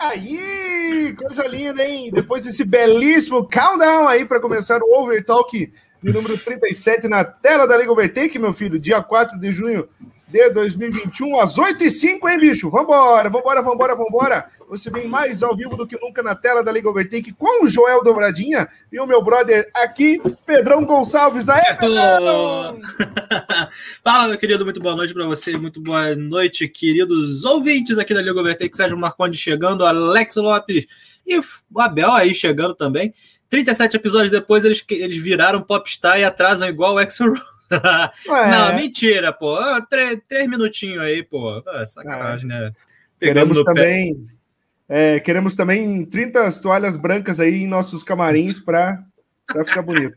Aí, coisa linda, hein? Depois desse belíssimo countdown aí para começar o Overtalk de número 37 na tela da Liga Overtake, meu filho, dia 4 de junho de 2021, às 8h05, hein, bicho? Vambora, vambora, vambora, vambora. Você vem mais ao vivo do que nunca na tela da Liga Overtake com o Joel Dobradinha e o meu brother aqui, Pedrão Gonçalves. Aê, Fala, meu querido, muito boa noite para você, muito boa noite, queridos ouvintes aqui da Liga Overtake, Sérgio Marconi chegando, Alex Lopes e o Abel aí chegando também. 37 episódios depois, eles, eles viraram popstar e atrasam igual o Axel não, mentira, pô. Três, três minutinhos aí, pô. Ah, sacanagem, é. né? queremos também. É, queremos também 30 toalhas brancas aí em nossos camarins para ficar bonito.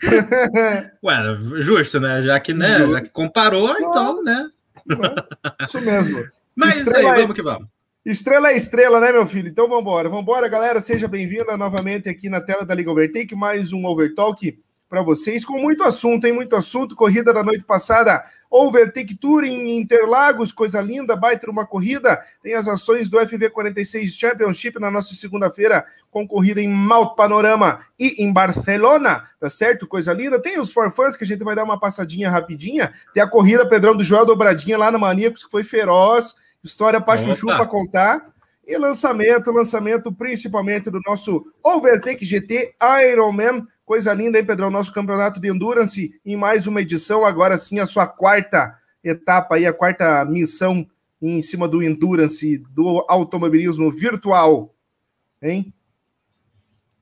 Ué, justo, né? Já que, né? Já que comparou, não, então, né? Isso mesmo. Mas estrela isso aí, vamos que vamos. Estrela é estrela, né, meu filho? Então vamos embora. Vamos embora, galera. Seja bem-vinda novamente aqui na tela da Liga Overtake, mais um Overtalk para vocês, com muito assunto, hein? Muito assunto. Corrida da noite passada, Overtake Tour em Interlagos, coisa linda, baita uma corrida. Tem as ações do FV46 Championship na nossa segunda-feira, com corrida em Malto Panorama e em Barcelona, tá certo? Coisa linda. Tem os forfãs que a gente vai dar uma passadinha rapidinha. Tem a corrida Pedrão do Joel Dobradinha lá no Maníacos, que foi feroz. História para chuchu para contar. E lançamento, lançamento principalmente do nosso Overtake GT Ironman Coisa linda, hein, Pedrão? Nosso campeonato de Endurance em mais uma edição, agora sim a sua quarta etapa aí, a quarta missão em cima do Endurance, do automobilismo virtual. Hein?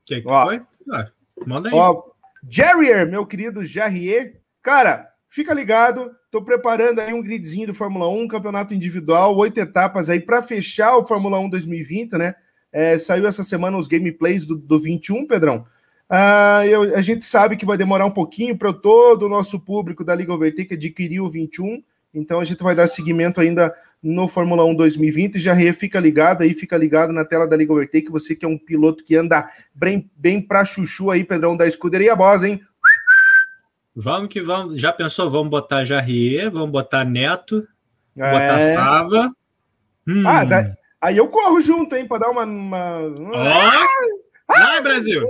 Que que ó, foi? Ah, manda aí. Ó, Jerrier, meu querido Jarrier. Cara, fica ligado, tô preparando aí um gridzinho do Fórmula 1, campeonato individual, oito etapas aí para fechar o Fórmula 1 2020, né? É, saiu essa semana os gameplays do, do 21, Pedrão. Uh, eu, a gente sabe que vai demorar um pouquinho para todo o nosso público da Liga Overtake adquirir o 21, então a gente vai dar seguimento ainda no Fórmula 1 2020. Já fica ligado aí, fica ligado na tela da Liga Overtake. Você que é um piloto que anda bem, bem para chuchu aí, Pedrão da Escuderia Boss, hein? Vamos que vamos. Já pensou? Vamos botar Jarrier, vamos botar Neto, é... botar Sava. Hum. Ah, daí, aí eu corro junto, hein, para dar uma. uma... Oh! Vai, Brasil!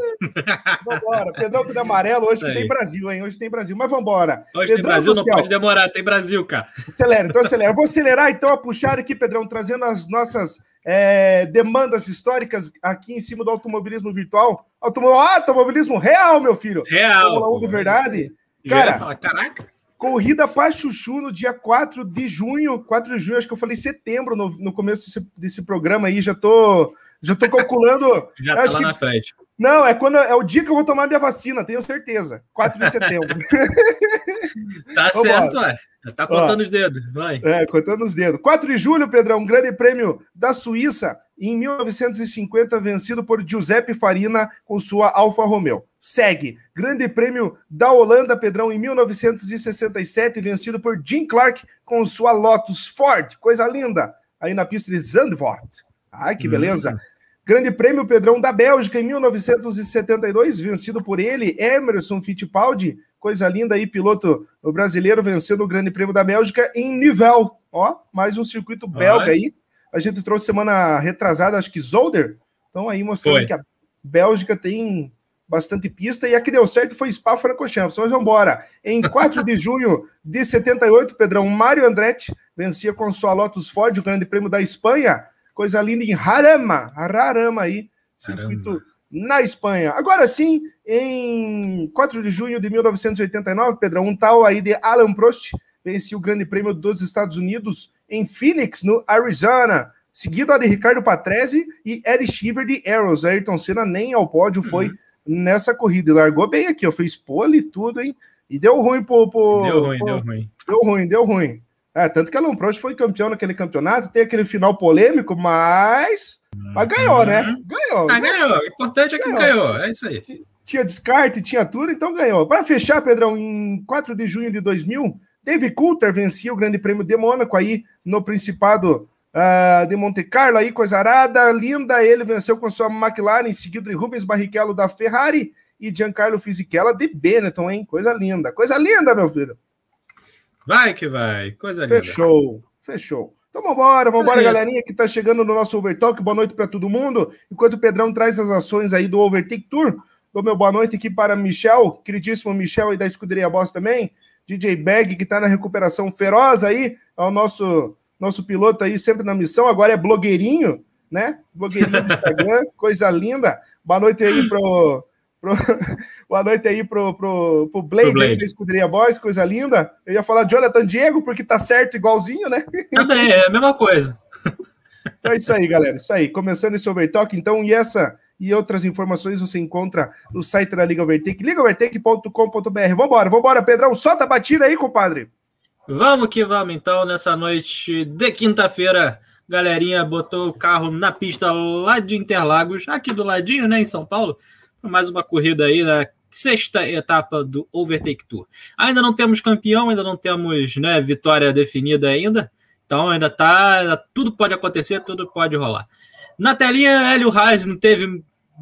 Vambora. Pedrão, tudo amarelo. Hoje que tem Brasil, hein? Hoje tem Brasil. Mas vambora. Hoje Pedrão, tem Brasil, não pode demorar. Tem Brasil, cara. Acelera, então acelera. Vou acelerar, então, a puxar aqui, Pedrão, trazendo as nossas é, demandas históricas aqui em cima do automobilismo virtual. Automo... Ah, automobilismo real, meu filho. Real. Fórmula 1 de verdade. Cara, falar, caraca. Corrida para Chuchu no dia 4 de junho. 4 de junho, acho que eu falei setembro no, no começo desse, desse programa aí. Já tô já tô calculando. Já tá lá que... na frente. Não, é quando é o dia que eu vou tomar minha vacina, tenho certeza. 4 de setembro. tá Vamos certo, ué. Tá contando Ó, os dedos, vai. É, contando os dedos. 4 de julho, Pedrão, um grande prêmio da Suíça, em 1950, vencido por Giuseppe Farina com sua Alfa Romeo. Segue. Grande prêmio da Holanda, Pedrão, em 1967, vencido por Jim Clark com sua Lotus Ford. Coisa linda. Aí na pista de Zandvoort. Ai, que beleza. Hum. Grande Prêmio Pedrão da Bélgica em 1972, vencido por ele, Emerson Fittipaldi. Coisa linda aí, piloto brasileiro vencendo o Grande Prêmio da Bélgica em Nivel. Ó, mais um circuito belga Ai. aí. A gente trouxe semana retrasada, acho que Zolder. Então aí mostrando foi. que a Bélgica tem bastante pista e a que deu certo foi Spa-Francorchamps. Mas vamos embora. Em 4 de junho de 78, Pedrão, Mário Andretti vencia com sua Lotus Ford o Grande Prêmio da Espanha Coisa linda em Harama, Hararama aí, circuito na Espanha. Agora sim, em 4 de junho de 1989, Pedrão, um tal aí de Alan Prost venceu o Grande Prêmio dos Estados Unidos em Phoenix, no Arizona, seguido a de Ricardo Patrese e Eric Shiver de Arrows. Ayrton Senna nem ao pódio foi uhum. nessa corrida. Largou bem aqui, ó, fez pole e tudo, hein? E deu ruim pro. pro deu ruim, pro, deu ruim. Deu ruim, deu ruim. É, tanto que Alan Prost foi campeão naquele campeonato, tem aquele final polêmico, mas. Mas ganhou, né? Uhum. Ganhou. Ah, ganhou. O importante é que ganhou. ganhou. É isso aí. Tinha descarte, tinha tudo, então ganhou. Para fechar, Pedrão, em 4 de junho de 2000, David Coulter vencia o Grande Prêmio de Mônaco aí no Principado uh, de Monte Carlo, aí coisa arada, linda. Ele venceu com sua McLaren, seguido de Rubens Barrichello da Ferrari e Giancarlo Fisichella de Benetton, hein? Coisa linda, coisa linda, meu filho. Vai que vai, coisa linda. Fechou, fechou. Então vambora, vambora, é galerinha que tá chegando no nosso Overtalk. Boa noite para todo mundo. Enquanto o Pedrão traz as ações aí do Overtake Tour, dou meu boa noite aqui para Michel, queridíssimo Michel e da Escuderia Boss também. DJ Bag, que tá na recuperação feroz aí, é o nosso, nosso piloto aí, sempre na missão. Agora é blogueirinho, né? Blogueirinho do Instagram, coisa linda. Boa noite aí pro, Pro... Boa noite aí pro, pro, pro Blade, pro Blade. Escuderia Boys, coisa linda. Eu ia falar Jonathan Diego, porque tá certo igualzinho, né? Também, é a mesma coisa. Então é isso aí, galera. Isso aí. Começando esse Overtalk, então, e essa e outras informações você encontra no site da Liga Overtake, ligaovertake.com.br. Vambora, vambora, Pedrão. Solta a batida aí, compadre. Vamos que vamos, então, nessa noite de quinta-feira. Galerinha botou o carro na pista lá de Interlagos, aqui do ladinho, né, em São Paulo mais uma corrida aí na sexta etapa do Overtake Tour. Ainda não temos campeão, ainda não temos né, vitória definida ainda. Então ainda tá. Tudo pode acontecer, tudo pode rolar. Na telinha, Hélio Reis não teve,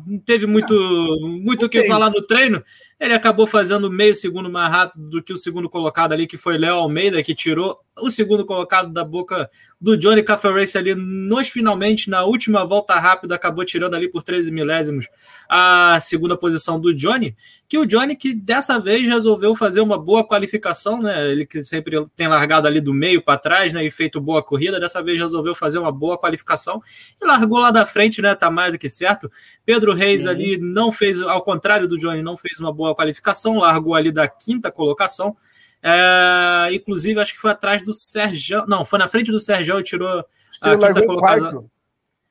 não teve muito muito o que falar no treino. Ele acabou fazendo meio segundo mais rápido do que o segundo colocado ali, que foi Léo Almeida, que tirou o segundo colocado da boca do Johnny Cafe Race ali nos finalmente, na última volta rápida, acabou tirando ali por 13 milésimos a segunda posição do Johnny, que o Johnny que dessa vez resolveu fazer uma boa qualificação, né? Ele que sempre tem largado ali do meio para trás, né, e feito boa corrida, dessa vez resolveu fazer uma boa qualificação e largou lá da frente, né? Tá mais do que certo. Pedro Reis ali não fez, ao contrário do Johnny, não fez uma boa qualificação, largou ali da quinta colocação. É, inclusive, acho que foi atrás do Sérgio. Não, foi na frente do Sérgio e tirou a quinta colocação.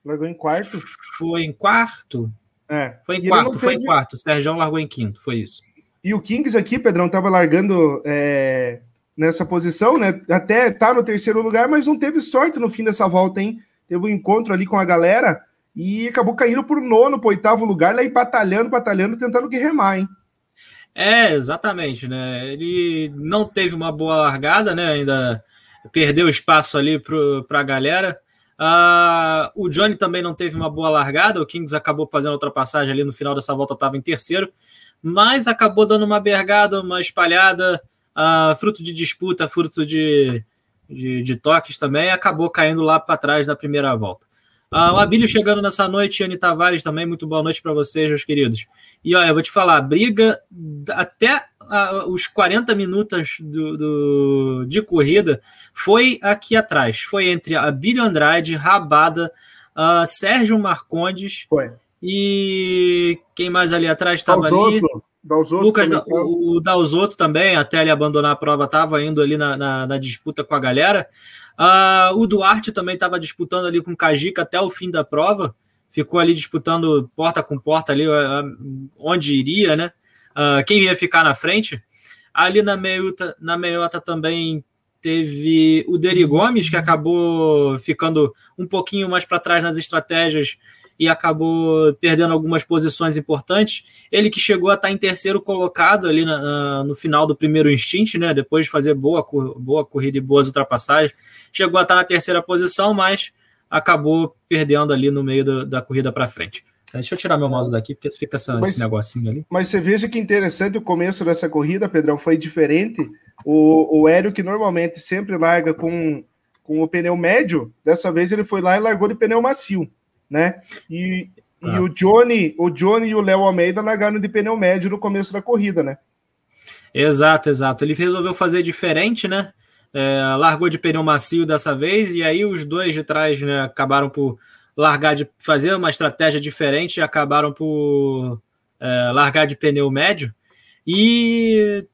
Largou em quarto? Foi em quarto? É. Foi em quarto, foi em quarto. O Sérgio largou em quinto, foi isso. E o Kings aqui, Pedrão, tava largando é, nessa posição, né? Até tá no terceiro lugar, mas não teve sorte no fim dessa volta, hein? Teve um encontro ali com a galera e acabou caindo por nono, pro oitavo lugar, lá e batalhando, batalhando, tentando que remar, hein? É, exatamente, né? Ele não teve uma boa largada, né? Ainda perdeu espaço ali para a galera. Uh, o Johnny também não teve uma boa largada. O Kings acabou fazendo ultrapassagem ali no final dessa volta, estava em terceiro, mas acabou dando uma bergada, uma espalhada, uh, fruto de disputa, fruto de, de, de toques também, acabou caindo lá para trás na primeira volta. Ah, o Abílio chegando nessa noite, Anny Tavares também, muito boa noite para vocês, meus queridos. E olha, eu vou te falar, briga até ah, os 40 minutos do, do, de corrida foi aqui atrás. Foi entre Abílio Andrade, Rabada, uh, Sérgio Marcondes foi. e quem mais ali atrás estava ali? Dalzotto Lucas, o, o Dalzotto também, até ele abandonar a prova, estava indo ali na, na, na disputa com a galera. Uh, o Duarte também estava disputando ali com o Kajica até o fim da prova, ficou ali disputando porta com porta ali uh, onde iria, né? Uh, quem ia ficar na frente. Ali na meiota, na meiota também teve o Deri Gomes, que acabou ficando um pouquinho mais para trás nas estratégias e acabou perdendo algumas posições importantes. Ele que chegou a estar em terceiro colocado ali na, na, no final do primeiro instint, né? Depois de fazer boa, boa corrida e boas ultrapassagens, chegou a estar na terceira posição, mas acabou perdendo ali no meio do, da corrida para frente. Deixa eu tirar meu mouse daqui, porque fica essa, mas, esse negocinho ali. Mas você veja que interessante o começo dessa corrida, Pedrão, foi diferente. O, o Hélio, que normalmente sempre larga com, com o pneu médio, dessa vez ele foi lá e largou de pneu macio né? E, e tá. o Johnny, o Johnny e o Léo Almeida largaram de pneu médio no começo da corrida, né? Exato, exato. Ele resolveu fazer diferente, né? É, largou de pneu macio dessa vez, e aí os dois de trás né, acabaram por largar de fazer uma estratégia diferente e acabaram por é, largar de pneu médio. E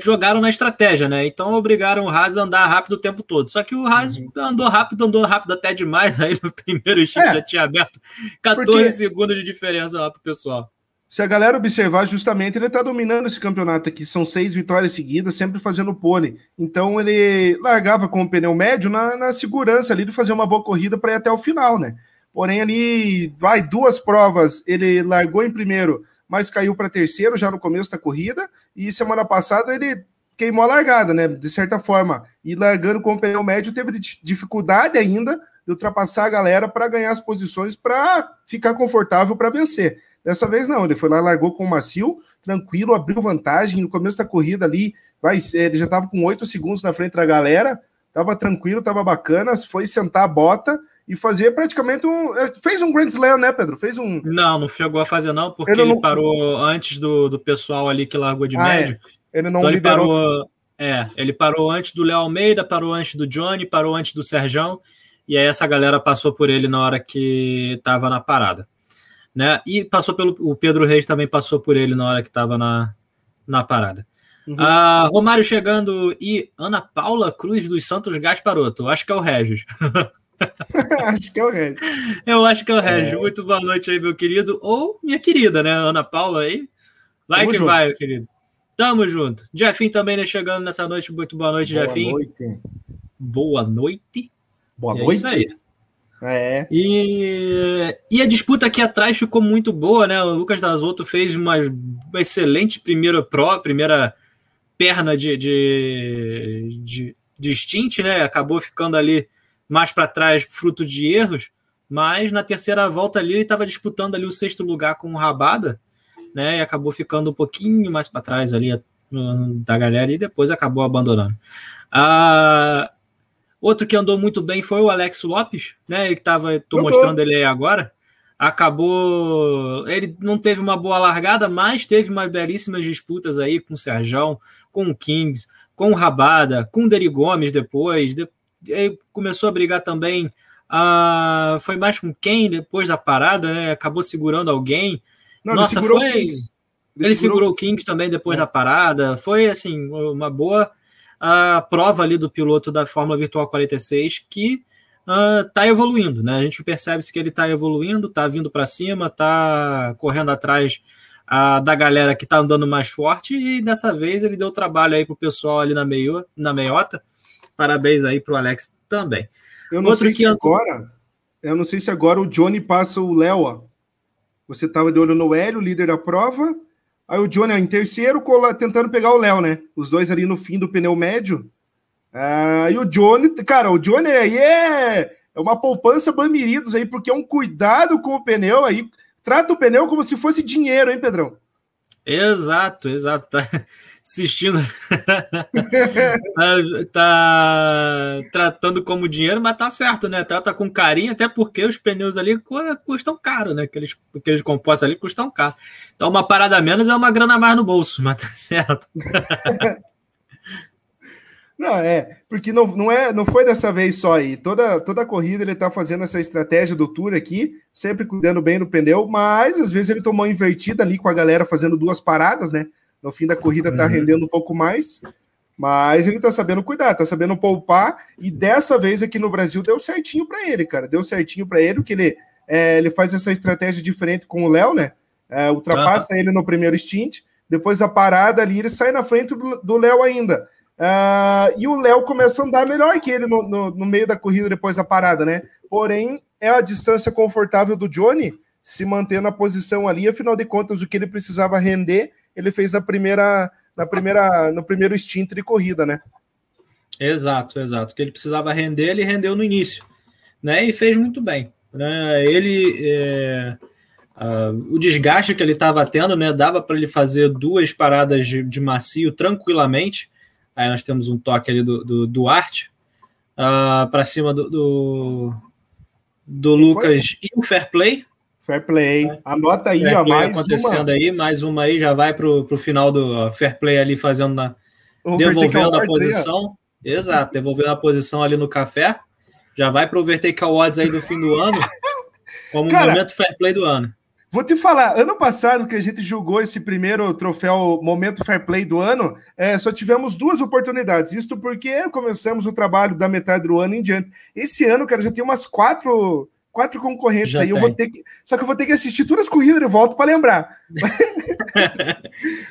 jogaram na estratégia, né? Então obrigaram o Haas a andar rápido o tempo todo. Só que o Haas uhum. andou rápido, andou rápido até demais. Aí no primeiro X é, já tinha aberto 14 segundos de diferença lá pro pessoal. Se a galera observar, justamente ele tá dominando esse campeonato aqui. São seis vitórias seguidas, sempre fazendo pole. Então ele largava com o pneu médio na, na segurança ali de fazer uma boa corrida para ir até o final, né? Porém, ali vai duas provas, ele largou em primeiro mas caiu para terceiro já no começo da corrida. E semana passada ele queimou a largada, né? De certa forma. E largando com o pneu médio, teve dificuldade ainda de ultrapassar a galera para ganhar as posições para ficar confortável para vencer. Dessa vez não, ele foi lá, largou com o macio, tranquilo, abriu vantagem no começo da corrida ali. Vai, ele já estava com oito segundos na frente da galera, tava tranquilo, tava bacana, foi sentar a bota e fazer praticamente um. É, fez um Grand Slam, né, Pedro? Fez um. Não, não chegou a fazer, não, porque ele, ele não... parou antes do, do pessoal ali que largou de ah, é. médio. É. Ele não então liderou. Ele parou, é, ele parou antes do Léo Almeida, parou antes do Johnny, parou antes do Serjão, e aí essa galera passou por ele na hora que estava na parada. Né? E passou pelo. O Pedro Reis também passou por ele na hora que estava na, na parada. Uhum. Uh, Romário chegando e Ana Paula Cruz dos Santos Gasparoto. Acho que é o Regis. acho que é o Regis. Eu acho que é o Regis. É. Muito boa noite aí, meu querido. Ou minha querida, né? Ana Paula aí. Vai Tamo que junto. vai, meu querido. Tamo junto. Jefinho também né, chegando nessa noite. Muito boa noite, boa. Boa noite. Boa noite. Boa é noite. Isso aí. É. E, e a disputa aqui atrás ficou muito boa, né? O Lucas Dasotto fez uma excelente primeira pro, primeira perna de, de, de, de stint, né? Acabou ficando ali mais para trás, fruto de erros. Mas na terceira volta ali ele estava disputando ali o sexto lugar com o Rabada, né? E acabou ficando um pouquinho mais para trás ali da galera e depois acabou abandonando. Ah, outro que andou muito bem foi o Alex Lopes, né? Ele que tava, tô mostrando ele aí agora acabou. Ele não teve uma boa largada, mas teve umas belíssimas disputas aí com o Serjão, com o Kings, com o Rabada, com o Deri Gomes depois. De... começou a brigar também. Uh, foi mais com quem depois da parada, né? Acabou segurando alguém. Não, Nossa, ele foi. Ele, ele segurou o Kings também depois é. da parada. Foi assim, uma boa uh, prova ali do piloto da Fórmula Virtual 46 que está uh, evoluindo, né? A gente percebe que ele está evoluindo, está vindo para cima, está correndo atrás uh, da galera que está andando mais forte e dessa vez ele deu trabalho aí pro pessoal ali na, meio, na meiota. Parabéns aí pro Alex também. Eu não Outro sei se agora, eu não sei se agora o Johnny passa o Léo. Você estava de olho no Hélio, líder da prova. Aí o Johnny em terceiro, tentando pegar o Léo, né? Os dois ali no fim do pneu médio. Ah, e o Johnny, cara, o Johnny aí é, é uma poupança Bamiridos aí, porque é um cuidado com o pneu aí. Trata o pneu como se fosse dinheiro, hein, Pedrão? Exato, exato. Tá assistindo. tá, tá, tratando como dinheiro, mas tá certo, né? Trata com carinho, até porque os pneus ali custam caro, né? Aqueles, aqueles compostos ali custam caro. Então, uma parada menos é uma grana a mais no bolso, mas tá certo. Não, é, porque não, não, é, não foi dessa vez só aí. Toda, toda a corrida ele tá fazendo essa estratégia do tour aqui, sempre cuidando bem do pneu, mas às vezes ele tomou invertida ali com a galera fazendo duas paradas, né? No fim da corrida tá uhum. rendendo um pouco mais, mas ele tá sabendo cuidar, tá sabendo poupar, e dessa vez aqui no Brasil deu certinho para ele, cara. Deu certinho para ele, que ele, é, ele faz essa estratégia diferente com o Léo, né? É, ultrapassa uhum. ele no primeiro stint, depois da parada ali, ele sai na frente do Léo ainda. Uh, e o Léo começa a andar melhor que ele no, no, no, meio da corrida depois da parada, né? Porém, é a distância confortável do Johnny se manter na posição ali. Afinal de contas, o que ele precisava render, ele fez na primeira, na primeira, no primeiro stint de corrida, né? Exato, exato. Que ele precisava render, ele rendeu no início, né? E fez muito bem. Né? Ele, é, o desgaste que ele estava tendo, né? Dava para ele fazer duas paradas de, de macio tranquilamente Aí nós temos um toque ali do, do Duarte uh, ah, para cima do, do, do Lucas e o Fair Play. Fair Play. Anota aí, fair ó, mais acontecendo uma. aí, mais uma aí, já vai para o final do Fair Play ali fazendo na. devolvendo a posição. Aí, Exato, devolvendo a posição ali no café. Já vai para o Vertical Odds aí do fim do ano, como Cara, momento Fair Play do ano. Vou te falar, ano passado que a gente julgou esse primeiro troféu Momento Fair Play do ano, é, só tivemos duas oportunidades. Isto porque começamos o trabalho da metade do ano em diante. Esse ano, cara, já tem umas quatro, quatro concorrentes já aí. Eu vou ter que, só que eu vou ter que assistir todas as corridas de volta para lembrar.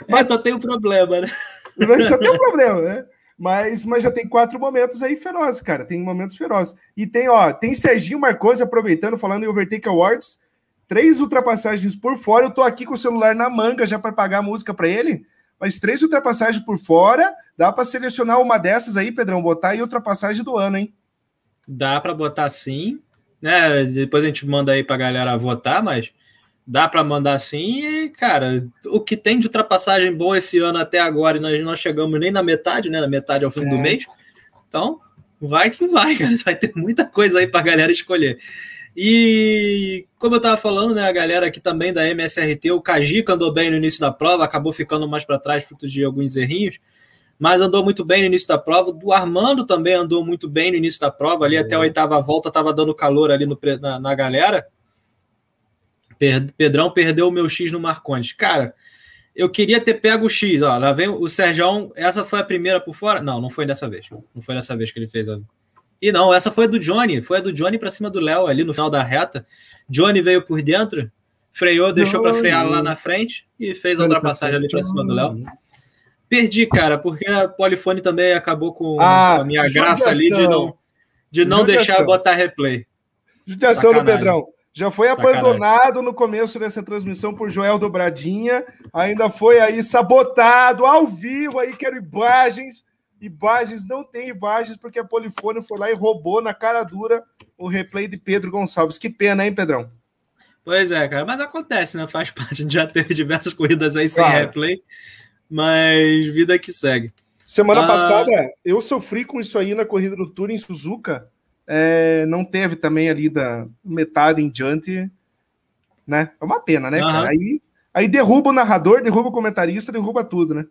mas só tem um problema, né? Mas só tem um problema, né? Mas, mas já tem quatro momentos aí ferozes, cara. Tem momentos ferozes. E tem, ó, tem Serginho Marconi aproveitando, falando em Overtake Awards três ultrapassagens por fora. Eu tô aqui com o celular na manga já para pagar a música para ele. Mas três ultrapassagens por fora, dá para selecionar uma dessas aí, Pedrão, botar aí ultrapassagem do ano, hein? Dá para botar sim, né? Depois a gente manda aí para galera votar, mas dá para mandar sim. E, cara, o que tem de ultrapassagem boa esse ano até agora, e nós não chegamos nem na metade, né? Na metade ao fim é. do mês. Então, Vai que vai, cara. Vai ter muita coisa aí pra galera escolher. E como eu estava falando, né, a galera aqui também da MSRT, o Kajika andou bem no início da prova, acabou ficando mais para trás, fruto de alguns errinhos, mas andou muito bem no início da prova. Do Armando também andou muito bem no início da prova, ali é. até a oitava volta estava dando calor ali no, na, na galera. Pedrão perdeu o meu X no Marcondes. Cara, eu queria ter pego o X, ó. Lá vem o Sérgio. Essa foi a primeira por fora? Não, não foi dessa vez. Não foi dessa vez que ele fez a. E não, essa foi a do Johnny. Foi a do Johnny para cima do Léo ali no final da reta. Johnny veio por dentro, freou, deixou para frear lá na frente e fez a ultrapassagem ali para cima do Léo. Perdi, cara, porque a Polifone também acabou com, ah, a minha graça ali de não, de não deixar botar replay. Judiação do Pedrão. Já foi abandonado no começo dessa transmissão por Joel Dobradinha, ainda foi aí sabotado ao vivo aí, quero imagens. Imagens não tem imagens porque a Polifone foi lá e roubou na cara dura o replay de Pedro Gonçalves. Que pena, hein, Pedrão? Pois é, cara, mas acontece, né? Faz parte. A gente já teve diversas corridas aí sem replay, mas vida que segue. Semana ah... passada eu sofri com isso aí na corrida do Tour em Suzuka é, não teve também ali da metade em diante, né? É uma pena, né, cara? Aí, aí derruba o narrador, derruba o comentarista, derruba tudo, né?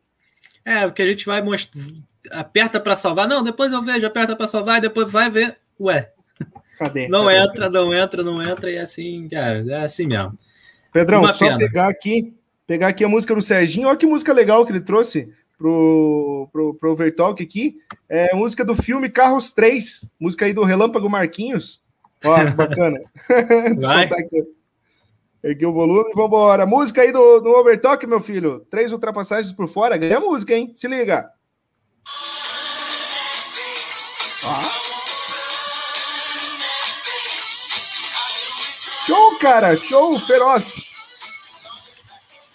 É, porque a gente vai mostrar, aperta para salvar, não, depois eu vejo, aperta para salvar e depois vai ver, ué. Cadê? Não Cadê? entra, não entra, não entra e é assim, cara, é assim mesmo. Pedrão, uma só pena. pegar aqui, pegar aqui a música do Serginho, olha que música legal que ele trouxe pro, pro, pro Overtalk aqui. É música do filme Carros 3, música aí do Relâmpago Marquinhos. Ó, bacana. Vai. Erguei o volume e vambora. Música aí do, do Overtalk, meu filho. Três ultrapassagens por fora. Ganha música, hein? Se liga. Show, cara. Show feroz.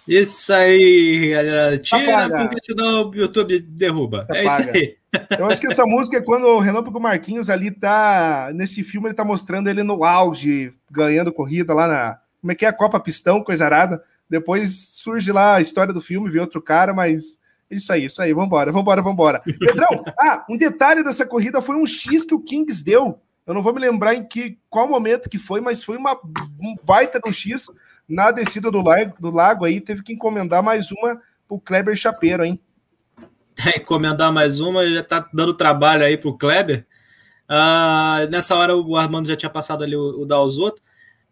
Isso aí, galera. Tira, Apaga. porque senão o YouTube derruba. Apaga. É isso aí. Eu acho que essa música é quando o Relâmpago Marquinhos ali tá. Nesse filme, ele tá mostrando ele no auge, ganhando corrida lá na. Como é que é a Copa Pistão, coisa arada. Depois surge lá a história do filme, vê outro cara, mas. Isso aí, isso aí, vambora, vambora, vambora. Pedrão, ah, um detalhe dessa corrida foi um X que o Kings deu. Eu não vou me lembrar em que qual momento que foi, mas foi uma um baita do X na descida do lago, do lago aí, teve que encomendar mais uma pro Kleber Chapeiro, hein? É, encomendar mais uma, já tá dando trabalho aí pro Kleber. Uh, nessa hora o Armando já tinha passado ali o, o Dalzotto,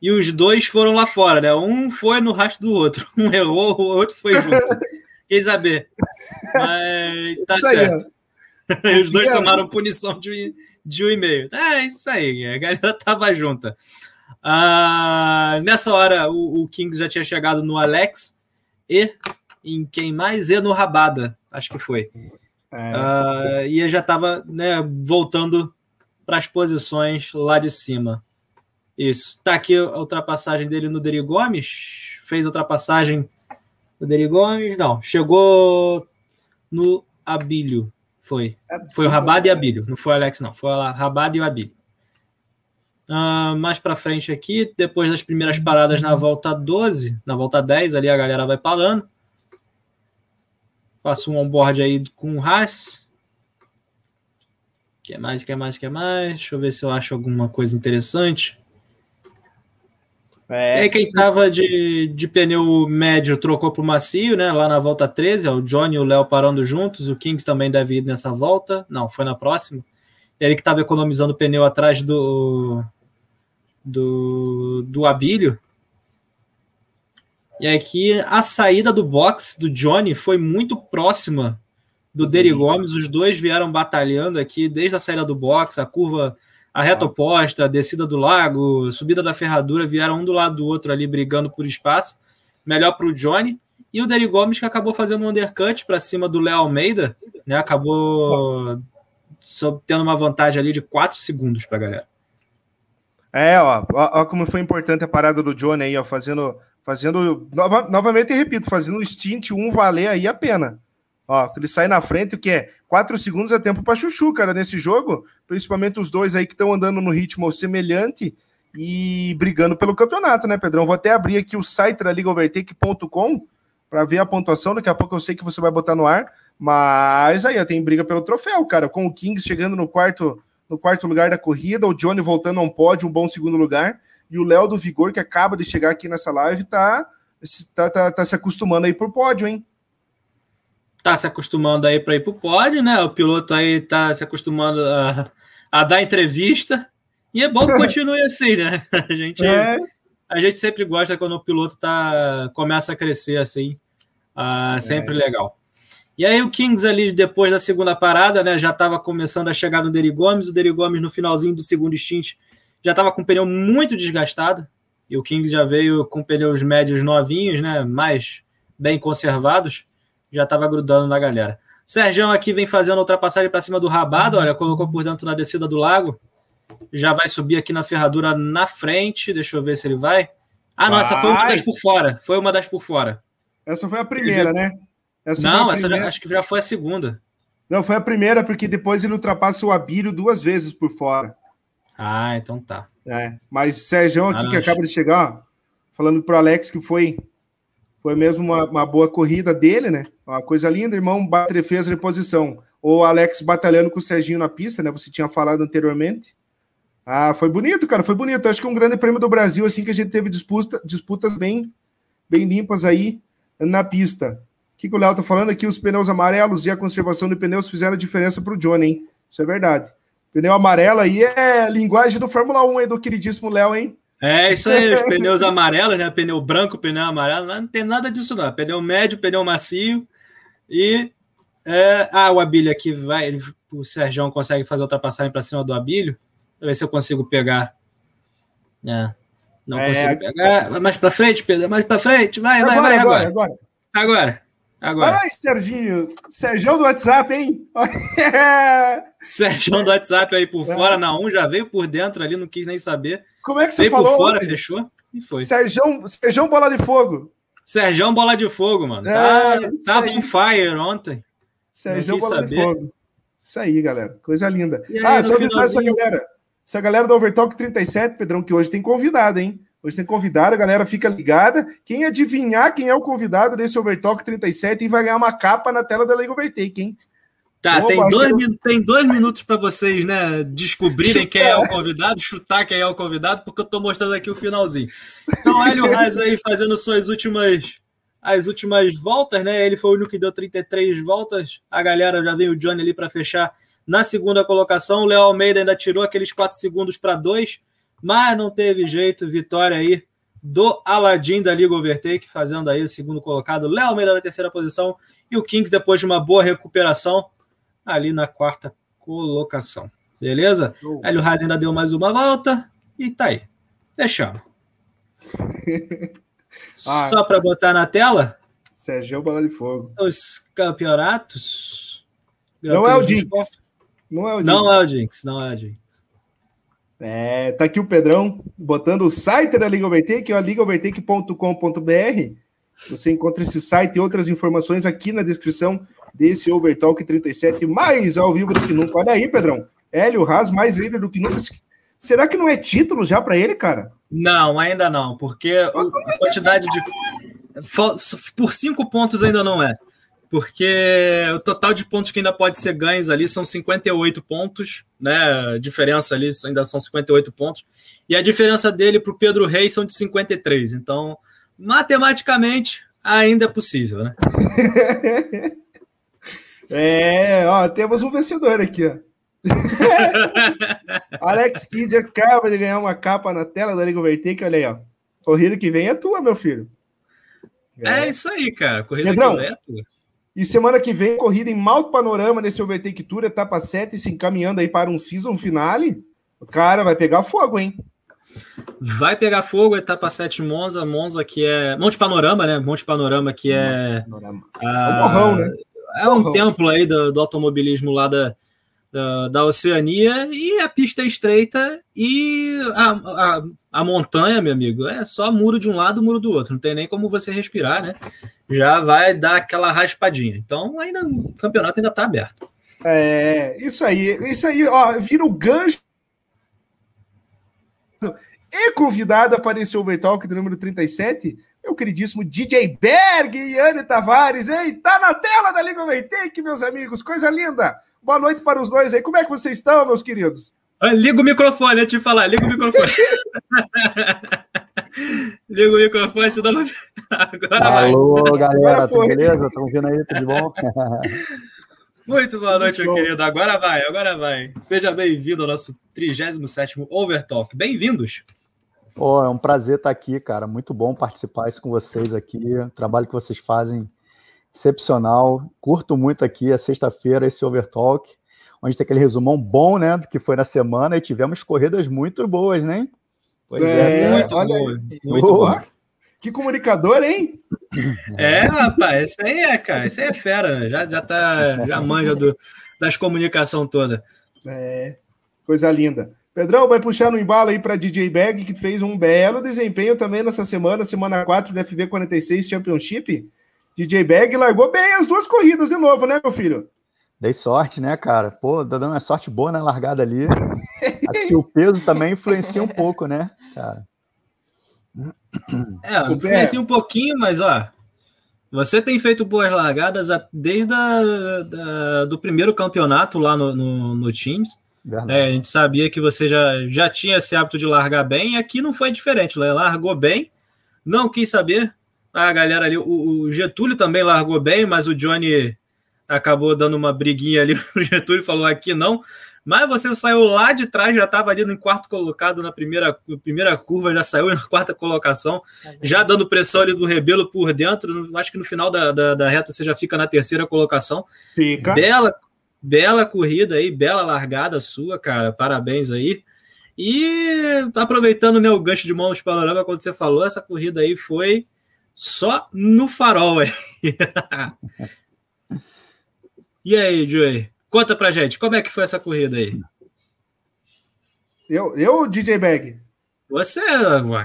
e os dois foram lá fora, né? Um foi no rastro do outro, um errou, o outro foi junto. Quem saber? Mas tá isso certo. Aí, os dois tomaram punição de, de um e meio. É isso aí, a galera tava junta. Ah, nessa hora, o, o, Kings já tinha chegado no Alex e em quem mais? E no Rabada, acho que foi. É. Ah, e já estava né, voltando para as posições lá de cima. Isso. Tá aqui a ultrapassagem dele no Deri Gomes. Fez a ultrapassagem no Deri Gomes. Não, chegou no Abílio. Foi. Foi o Rabada e Abílio. Não foi o Alex, não. Foi o Rabada e o Abílio. Uh, mais para frente aqui, depois das primeiras paradas na volta 12, na volta 10, ali a galera vai parando. Faço um onboard aí com o Haas. Quer mais, quer mais, quer mais? Deixa eu ver se eu acho alguma coisa interessante. É. Aí, quem tava de, de pneu médio trocou para o macio, né? Lá na volta 13, ó, o Johnny e o Léo parando juntos. O Kings também deve ir nessa volta. Não, foi na próxima. Ele que estava economizando pneu atrás do, do, do Abílio. E aqui a saída do box do Johnny foi muito próxima do Derry Gomes. Os dois vieram batalhando aqui desde a saída do box, a curva, a reta oposta, a descida do lago, subida da ferradura, vieram um do lado do outro ali brigando por espaço. Melhor para o Johnny. E o Derry Gomes que acabou fazendo um undercut para cima do Léo Almeida, né? Acabou tendo uma vantagem ali de 4 segundos para a galera. É, ó, ó, ó, como foi importante a parada do Johnny aí, ó, fazendo, fazendo, nova, novamente repito, fazendo o stint 1 valer aí a pena. Ó, ele sai na frente, o que é? 4 segundos é tempo para chuchu, cara, nesse jogo, principalmente os dois aí que estão andando no ritmo semelhante e brigando pelo campeonato, né, Pedrão? Vou até abrir aqui o site da LigaOvertake.com para ver a pontuação, daqui a pouco eu sei que você vai botar no ar, mas aí ó, tem briga pelo troféu, cara, com o Kings chegando no quarto no quarto lugar da corrida, o Johnny voltando a um pódio, um bom segundo lugar, e o Léo do Vigor, que acaba de chegar aqui nessa live, tá, tá, tá, tá se acostumando aí pro pódio, hein? Tá se acostumando aí para ir pro pódio, né? O piloto aí tá se acostumando a, a dar entrevista, e é bom que continue assim, né? A gente, é. a gente sempre gosta quando o piloto tá, começa a crescer assim, uh, sempre é. legal. E aí o Kings ali, depois da segunda parada, né, já estava começando a chegar no Deri Gomes, o Deri Gomes no finalzinho do segundo stint já estava com o pneu muito desgastado, e o Kings já veio com pneus médios novinhos, né, mais bem conservados, já estava grudando na galera. O Sérgio aqui vem fazendo ultrapassagem para cima do Rabado, olha, colocou por dentro na descida do lago, já vai subir aqui na ferradura na frente, deixa eu ver se ele vai. Ah, não, vai. essa foi uma das por fora, foi uma das por fora. Essa foi a primeira, né? Essa não, essa já, acho que já foi a segunda. Não, foi a primeira, porque depois ele ultrapassa o Abílio duas vezes por fora. Ah, então tá. É, mas Sérgio aqui, ah, que acaba de chegar, ó, falando pro Alex que foi foi mesmo uma, uma, boa corrida dele, né? Uma coisa linda, irmão, bate fez reposição. O Alex batalhando com o Serginho na pista, né? Você tinha falado anteriormente. Ah, foi bonito, cara, foi bonito. Acho que é um grande prêmio do Brasil, assim, que a gente teve disputa, disputas bem, bem limpas aí na pista. O que, que o Léo tá falando aqui? Os pneus amarelos e a conservação de pneus fizeram a diferença para o Johnny, hein? Isso é verdade. Pneu amarelo aí é linguagem do Fórmula 1 aí, do queridíssimo Léo, hein? É, isso aí, os pneus amarelos, né? Pneu branco, pneu amarelo, não tem nada disso, não. Pneu médio, pneu macio e. É... Ah, o Abílio aqui vai. Ele, o Sérgio consegue fazer ultrapassagem para cima do Abílio. Deixa ver se eu consigo pegar. É, não é... consigo pegar. Mais para frente, Pedro, mais para frente. Vai, agora, vai, vai, agora. Agora. agora. Agora. Ai, Serginho. Sergião do WhatsApp, hein? Sergião do WhatsApp aí por é. fora, na 1 já veio por dentro ali, não quis nem saber. Como é que você veio falou? por fora, fechou e foi. Sergião, Sergião Bola de Fogo. Sergião Bola de Fogo, mano. É, tá, tava on fire ontem. Sergião Bola saber. de Fogo. Isso aí, galera. Coisa linda. Aí, ah, só avisar essa galera. Essa galera do Overtalk 37, Pedrão, que hoje tem convidado, hein? Hoje tem convidado, a galera fica ligada. Quem adivinhar quem é o convidado desse Overtalk 37 vai ganhar uma capa na tela da Lego Overtake, hein? Tá, tem, dois, tem dois minutos para vocês, né, descobrirem Chutar. quem é o convidado, chutar quem é o convidado, porque eu tô mostrando aqui o finalzinho. Então, Hélio Reis aí fazendo suas últimas as últimas voltas, né? Ele foi o único que deu 33 voltas. A galera já veio o Johnny ali para fechar na segunda colocação. O Léo Almeida ainda tirou aqueles 4 segundos para 2 mas não teve jeito, vitória aí do Aladim da Liga Overtake, fazendo aí o segundo colocado, Léo melhor na terceira posição, e o Kings, depois de uma boa recuperação, ali na quarta colocação. Beleza? Oh. Hélio Reis ainda deu mais uma volta e tá aí. Fechamos. ah, Só para botar na tela. Sérgio Bola de Fogo. Os campeonatos. Não é o Jinx. Não é o Jinx. Não é o Jinx. Não é o Jinx. É, tá aqui o Pedrão botando o site da Liga Overtake, é ligaovertake.com.br. Você encontra esse site e outras informações aqui na descrição desse Overtalk 37, mais ao vivo do que nunca. Olha aí, Pedrão. Hélio Haas, mais líder do que nunca. Será que não é título já para ele, cara? Não, ainda não, porque a quantidade de. Por cinco pontos ainda não é porque o total de pontos que ainda pode ser ganhos ali são 58 pontos, né? A diferença ali ainda são 58 pontos. E a diferença dele para o Pedro Reis são de 53. Então, matematicamente, ainda é possível, né? é, ó, temos um vencedor aqui, ó. Alex Kidd acaba de ganhar uma capa na tela da Liga Overtake, olha aí, ó. Corrida que vem é tua, meu filho. É, é isso aí, cara. Corrida Pedrão, que vem é tua. E semana que vem, corrida em Malto Panorama nesse Overtake Tour, etapa 7, se encaminhando aí para um season finale. O cara vai pegar fogo, hein? Vai pegar fogo, etapa 7 Monza, Monza que é. Monte Panorama, né? Monte Panorama que é. Panorama. A... É um morrão, né? É um morrão. templo aí do, do automobilismo lá da, da, Oceania e a pista é estreita e a, a, a, montanha, meu amigo, é só muro de um lado, muro do outro, não tem nem como você respirar, né? Já vai dar aquela raspadinha. Então, ainda o campeonato ainda está aberto. É, isso aí, isso aí, ó, vira o gancho. E convidado para esse Overtalk do número 37, meu queridíssimo DJ Berg e Anne Tavares, hein? Tá na tela da Liga Overtake, meus amigos, coisa linda. Boa noite para os dois aí. Como é que vocês estão, meus queridos? Ah, liga o microfone, eu te falar, liga o microfone. liga o microfone, senão não. Agora Alô, vai. galera, tudo beleza? Estão vendo aí, tudo bom? Muito boa noite, meu querido. Agora vai, agora vai. Seja bem-vindo ao nosso 37 Overtalk. Bem-vindos. Oh, é um prazer estar aqui, cara. Muito bom participar isso com vocês aqui. O trabalho que vocês fazem excepcional. Curto muito aqui a sexta-feira esse Overtalk, onde tem aquele resumão bom, né, do que foi na semana e tivemos corridas muito boas, né? Pois é, é muito olha boa. Muito boa. Que comunicador, hein? É, rapaz, esse aí é, cara, esse aí é fera, já, já tá, já manja do, das comunicação toda. É, coisa linda. Pedrão, vai puxar no embalo aí para DJ Bag, que fez um belo desempenho também nessa semana, semana 4 do FV46 Championship. DJ Bag largou bem as duas corridas de novo, né, meu filho? Dei sorte, né, cara? Pô, tá dando uma sorte boa na largada ali. Acho que o peso também influencia um pouco, né, cara? É, influencia um pouquinho, mas ó, você tem feito boas largadas desde a, da, do primeiro campeonato lá no, no, no Teams. É, a gente sabia que você já, já tinha esse hábito de largar bem, e aqui não foi diferente. Né? Largou bem, não quis saber. A galera ali, o, o Getúlio também largou bem, mas o Johnny acabou dando uma briguinha ali pro Getúlio, falou aqui não. Mas você saiu lá de trás, já estava ali no quarto colocado na primeira, primeira curva, já saiu na quarta colocação, é já dando pressão ali do Rebelo por dentro. Acho que no final da, da, da, reta você já fica na terceira colocação. Fica. Bela, bela corrida aí, bela largada sua, cara. Parabéns aí. E aproveitando né, o gancho de mãos panorama, quando você falou, essa corrida aí foi só no farol aí. e aí, Joey? Conta pra gente, como é que foi essa corrida aí? Eu, eu DJ Bag? Você,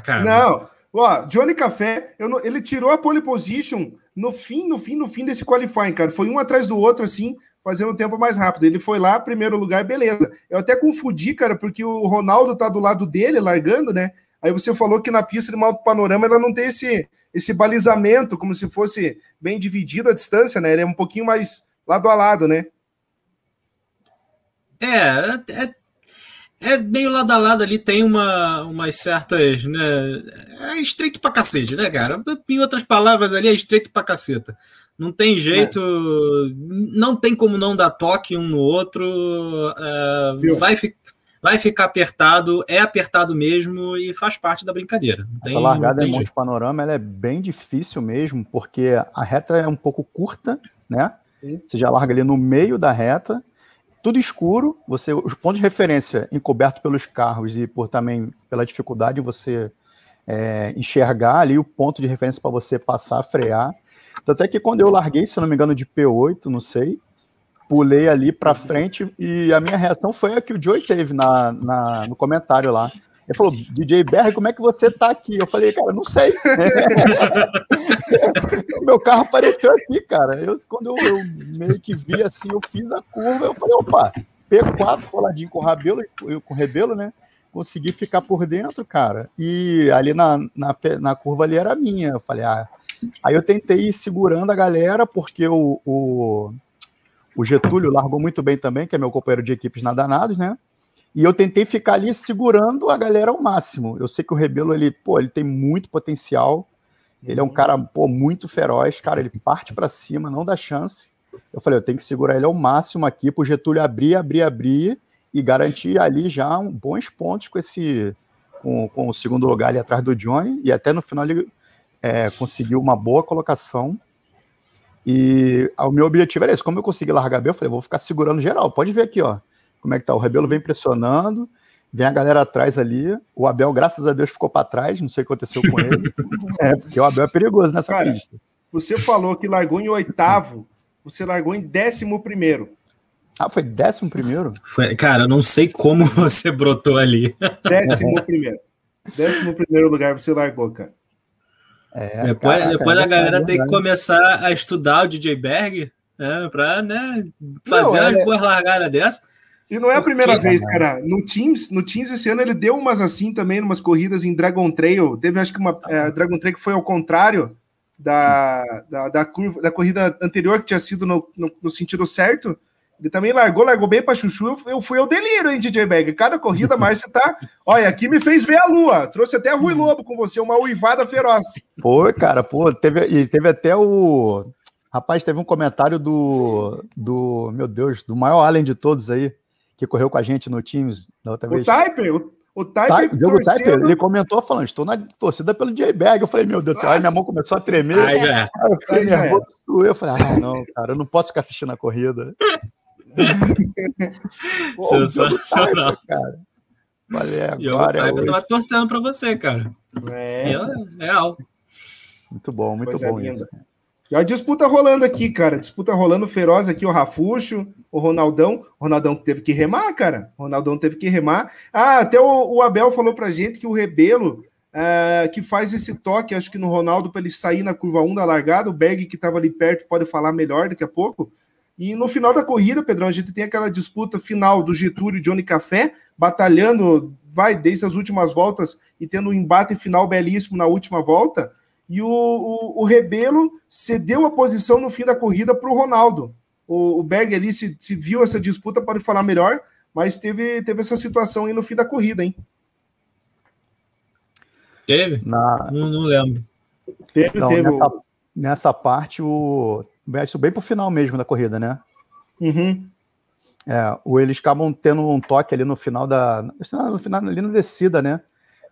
cara. Não, ó, Johnny Café, não, ele tirou a pole position no fim, no fim, no fim desse qualifying, cara. Foi um atrás do outro, assim, fazendo um tempo mais rápido. Ele foi lá, primeiro lugar, beleza. Eu até confundi, cara, porque o Ronaldo tá do lado dele, largando, né? Aí você falou que na pista de malto panorama ela não tem esse, esse balizamento, como se fosse bem dividido a distância, né? Ele é um pouquinho mais lado a lado, né? É, é, é meio lado a lado ali, tem uma, umas certas, né? É estreito pra cacete, né, cara? Em outras palavras ali, é estreito pra caceta. Não tem jeito, é. não tem como não dar toque um no outro. É, vai, fi, vai ficar apertado, é apertado mesmo e faz parte da brincadeira. Não tem, Essa largada em Monte. Panorama ela é bem difícil mesmo, porque a reta é um pouco curta, né? Você já larga ali no meio da reta tudo escuro, você os pontos de referência encobertos pelos carros e por também pela dificuldade de você é, enxergar ali o ponto de referência para você passar, frear. Tanto é que quando eu larguei, se eu não me engano, de P8, não sei, pulei ali para frente e a minha reação foi a que o Joey teve na, na, no comentário lá. Ele falou, DJ Berg, como é que você tá aqui? Eu falei, cara, não sei. meu carro apareceu aqui, cara. Eu, quando eu, eu, meio que vi assim, eu fiz a curva, eu falei, opa, P4 coladinho com o Rabelo, com o Rebelo, né? Consegui ficar por dentro, cara. E ali na, na, na curva ali era minha. Eu falei, ah. Aí eu tentei ir segurando a galera, porque o, o, o Getúlio largou muito bem também, que é meu companheiro de equipes nadanados, né? E eu tentei ficar ali segurando a galera ao máximo. Eu sei que o Rebelo, ele, pô, ele tem muito potencial. Ele é um cara, pô, muito feroz, cara, ele parte para cima, não dá chance. Eu falei, eu tenho que segurar ele ao máximo aqui pro Getúlio abrir, abrir, abrir e garantir ali já um, bons pontos com esse com, com, o segundo lugar ali atrás do Johnny e até no final ele é, conseguiu uma boa colocação. E o meu objetivo era esse, como eu consegui largar bem, eu falei, vou ficar segurando geral. Pode ver aqui, ó como é que tá? O Rebelo vem pressionando, vem a galera atrás ali. O Abel, graças a Deus, ficou para trás, não sei o que aconteceu com ele. é, porque o Abel é perigoso nessa Cara, pista. Você falou que largou em oitavo, você largou em décimo primeiro. Ah, foi décimo primeiro? Foi, cara, eu não sei como você brotou ali. Décimo primeiro. Décimo primeiro lugar você largou, cara. É, depois caraca, depois a galera tem que começar a estudar o DJ Berg, né, para né, fazer não, umas é... boas largadas dessas. E não é a primeira vez, cara. No Teams, no Teams esse ano ele deu umas assim também, umas corridas em Dragon Trail. Teve acho que uma é, Dragon Trail que foi ao contrário da, da, da, curva, da corrida anterior que tinha sido no, no, no sentido certo. Ele também largou, largou bem para Chuchu. Eu, eu fui ao delírio, hein, DJ Bag. Cada corrida mais você tá. Olha, aqui me fez ver a lua. Trouxe até a Rui Lobo com você, uma uivada feroz. Pô, cara, pô, teve, e teve até o. Rapaz, teve um comentário do. do meu Deus, do maior além de todos aí, que correu com a gente no Teams da outra vez. O Typer, o, o Typer, torcendo... ele comentou falando, estou na torcida pelo J-Bag. Eu falei, meu Deus do céu, aí minha mão começou a tremer. Aí já. Aí eu fiquei nervoso, eu falei, ah, não, cara, eu não posso ficar assistindo a corrida. Sensacional. cara. Valeu, agora. Eu, é tava torcendo pra você, cara. É. é real. Muito bom, muito Coisa bom. Linda. E a disputa rolando aqui, cara. Disputa rolando feroz aqui, o Rafuxo, o Ronaldão. O Ronaldão teve que remar, cara. O Ronaldão teve que remar. Ah, até o, o Abel falou pra gente que o Rebelo, uh, que faz esse toque, acho que no Ronaldo, para ele sair na curva 1 da largada. O Berg, que tava ali perto, pode falar melhor daqui a pouco. E no final da corrida, Pedrão, a gente tem aquela disputa final do Getúlio e Johnny Café, batalhando, vai, desde as últimas voltas e tendo um embate final belíssimo na última volta. E o, o, o Rebelo cedeu a posição no fim da corrida para o Ronaldo. O, Berg ali se, se viu essa disputa, pode falar melhor, mas teve, teve essa situação aí no fim da corrida, hein? Teve? Na... Não, não lembro. Teve, então, teve. Nessa, nessa parte, o isso bem pro final mesmo da corrida, né? Uhum. É, ou eles acabam tendo um toque ali no final da. No final, ali na descida, né?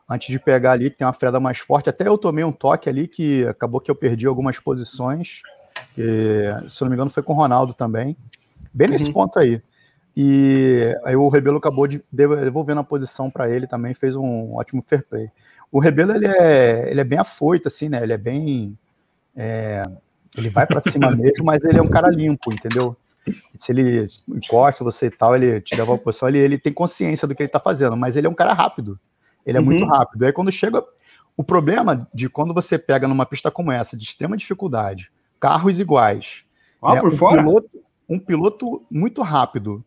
Antes de pegar ali, que tem uma freada mais forte. Até eu tomei um toque ali que acabou que eu perdi algumas posições. Que, se não me engano, foi com o Ronaldo também. Bem nesse uhum. ponto aí. E aí o Rebelo acabou de devolvendo a posição para ele também, fez um ótimo fair play. O Rebelo ele é, ele é bem afoito, assim, né? Ele é bem. É, ele vai para cima mesmo, mas ele é um cara limpo, entendeu? Se ele encosta você e tal, ele te dá uma posição, ele, ele tem consciência do que ele tá fazendo, mas ele é um cara rápido. Ele é uhum. muito rápido. Aí quando chega. O problema de quando você pega numa pista como essa, de extrema dificuldade, carros iguais. Ah, por um fora? Piloto, um piloto muito rápido,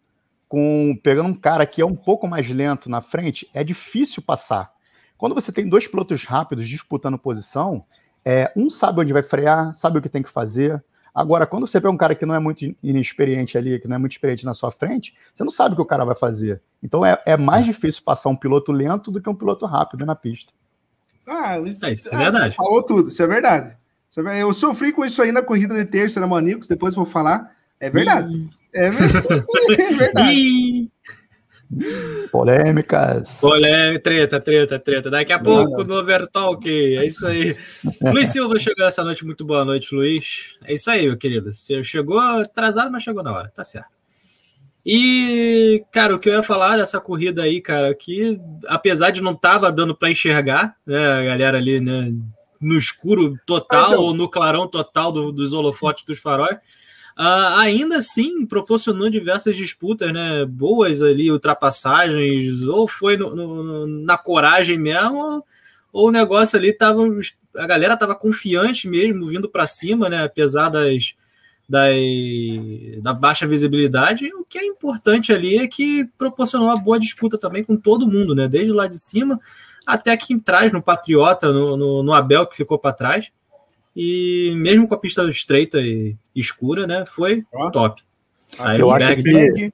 com pegando um cara que é um pouco mais lento na frente, é difícil passar. Quando você tem dois pilotos rápidos disputando posição, é, um sabe onde vai frear, sabe o que tem que fazer. Agora, quando você pega um cara que não é muito inexperiente ali, que não é muito experiente na sua frente, você não sabe o que o cara vai fazer. Então é, é mais difícil passar um piloto lento do que um piloto rápido na pista. Ah, isso, é, isso é verdade. falou tudo, isso é verdade. Eu sofri com isso aí na corrida de terça na Manicos, depois vou falar. É verdade. É verdade. é verdade. Polêmicas. Polêmica, treta, treta, treta. Daqui a pouco no Overtalk. É isso aí. Luiz Silva chegou essa noite. Muito boa noite, Luiz. É isso aí, meu querido. Você chegou atrasado, mas chegou na hora. Tá certo. E, cara, o que eu ia falar dessa corrida aí, cara, que apesar de não tava dando para enxergar, né, a galera ali, né, no escuro total então... ou no clarão total do, dos holofotes dos faróis, Uh, ainda assim proporcionou diversas disputas, né? Boas ali, ultrapassagens, ou foi no, no, na coragem mesmo, ou o negócio ali tava. A galera tava confiante mesmo, vindo para cima, né? Apesar das, das, da baixa visibilidade. O que é importante ali é que proporcionou uma boa disputa também com todo mundo, né? Desde lá de cima até quem traz no Patriota, no, no, no Abel, que ficou para trás. E mesmo com a pista estreita e escura, né? Foi top. Aí eu acho que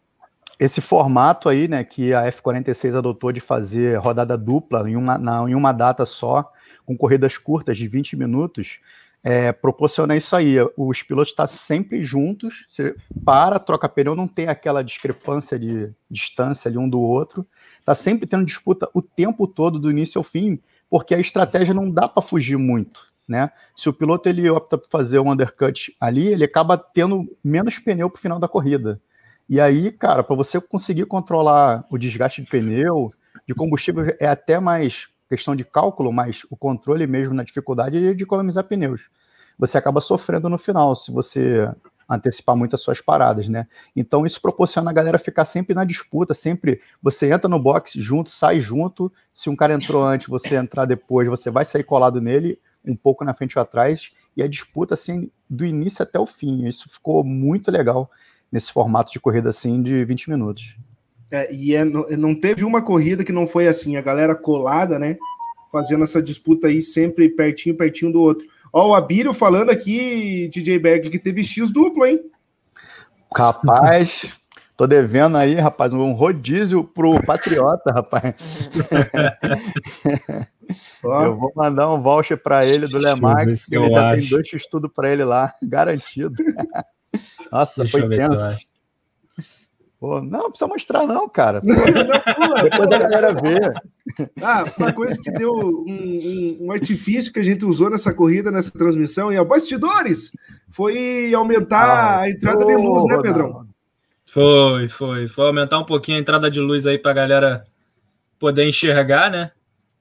esse formato aí, né, que a F46 adotou de fazer rodada dupla em uma, na, em uma data só, com corridas curtas de 20 minutos, é, proporciona isso aí. Os pilotos estão tá sempre juntos, você para, troca pneu, não tem aquela discrepância de distância ali um do outro. Está sempre tendo disputa o tempo todo, do início ao fim, porque a estratégia não dá para fugir muito né? Se o piloto ele opta por fazer um undercut ali, ele acaba tendo menos pneu para o final da corrida. E aí, cara, para você conseguir controlar o desgaste de pneu, de combustível, é até mais questão de cálculo, mas o controle mesmo na dificuldade de economizar pneus. Você acaba sofrendo no final, se você antecipar muito as suas paradas, né? Então isso proporciona a galera ficar sempre na disputa, sempre você entra no box junto, sai junto. Se um cara entrou antes, você entrar depois, você vai sair colado nele um pouco na frente ou atrás, e a disputa assim do início até o fim. Isso ficou muito legal nesse formato de corrida assim de 20 minutos. É, e é, não teve uma corrida que não foi assim, a galera colada, né? Fazendo essa disputa aí sempre pertinho, pertinho do outro. Ó, o Abílio falando aqui, DJ Berg, que teve X duplo, hein? Rapaz, tô devendo aí, rapaz, um rodízio pro Patriota, rapaz. eu vou mandar um voucher para ele do Lemax, ele já acho. tem dois estudos para ele lá, garantido. Nossa, Deixa foi tenso. Pô, não, não precisa mostrar, não, cara. Pô, depois a galera vê. Ah, uma coisa que deu um, um, um, artifício que a gente usou nessa corrida, nessa transmissão, e a bastidores, foi aumentar ah, a entrada de luz, né, Pedrão? Foi, foi. Foi aumentar um pouquinho a entrada de luz aí pra galera poder enxergar, né?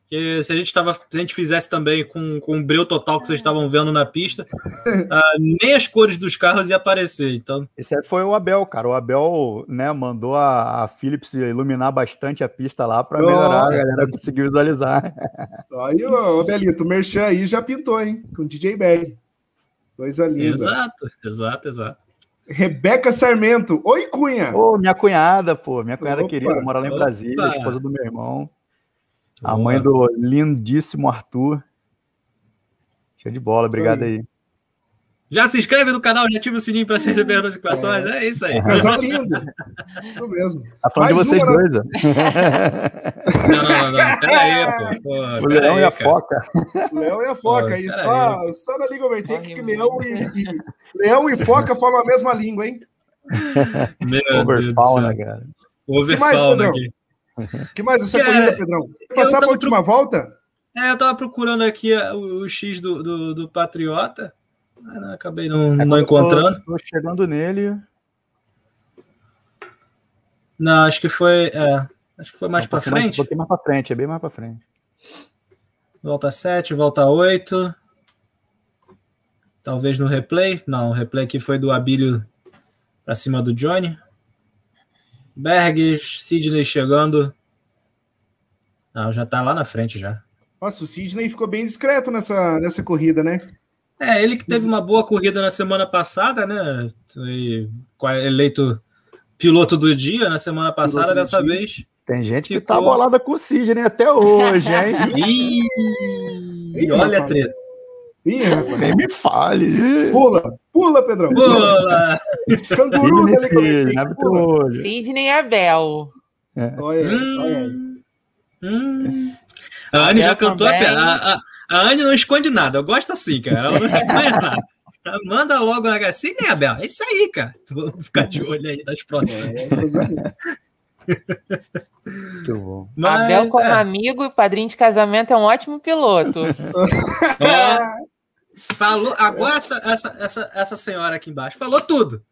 Porque se a gente, tava, se a gente fizesse também com, com o breu total que vocês estavam vendo na pista, uh, nem as cores dos carros ia aparecer. Então... Esse aí foi o Abel, cara. O Abel né, mandou a, a Philips iluminar bastante a pista lá para melhorar, a galera conseguir visualizar. Aí, o Abelito, o Merchan aí já pintou, hein? Com o DJ Berg. Coisa linda. Exato, exato, exato. Rebeca Sarmento. Oi, Cunha. Ô, minha cunhada, pô. Minha cunhada Opa. querida, mora lá em Brasília, esposa do meu irmão. A mãe do lindíssimo Arthur. Show de bola, obrigado aí. Já se inscreve no canal, já ativa o sininho para receber as notificações. É. é isso aí. Lindo. Isso mesmo. Tá falando Mais de vocês uma, dois, ó. Não, não, não. Pera aí, pô. pô o Leão aí, e a cara. Foca. O Leão e a Foca. Pô, e só, só na Liga Overtake que Leão e, e, Leão e Foca falam a mesma língua, hein? Meu Overfauna, cara. Overfauna aqui que mais essa corrida, Pedrão? Passar para a última pro... volta? É, eu tava procurando aqui o, o X do, do, do Patriota, não, acabei não, é, não encontrando. Tô, tô, chegando nele. Não, acho que foi. É, acho que foi mais para frente. Pouquinho mais para frente, é bem mais para frente. Volta 7, volta 8. Talvez no replay. Não, o replay aqui foi do Abílio para cima do Johnny. Bergs, Sidney chegando. Não, já tá lá na frente já. Nossa, o Sidney ficou bem discreto nessa, nessa corrida, né? É, ele que teve uma boa corrida na semana passada, né? Foi eleito piloto do dia na semana passada, dessa dia. vez. Tem gente ficou... que tá bolada com o Sidney até hoje, hein? Ih, olha a treta. Ih, rapaz. Nem me fale. Pula, pula, Pedrão. Pula. Canguru dele. Olho. Sidney Abel. É. Olha, hum, olha. Hum. A Anne já cantou a, a, a, a Anne não esconde nada. Eu gosto assim, cara. Ela não esconde nada. Manda logo na Sidney Abel. É isso aí, cara. Vou ficar de olho aí nas próximas. É, Muito bom. Mas, Abel como é. amigo e padrinho de casamento é um ótimo piloto. É. Falou, agora essa, essa, essa, essa senhora aqui embaixo falou tudo.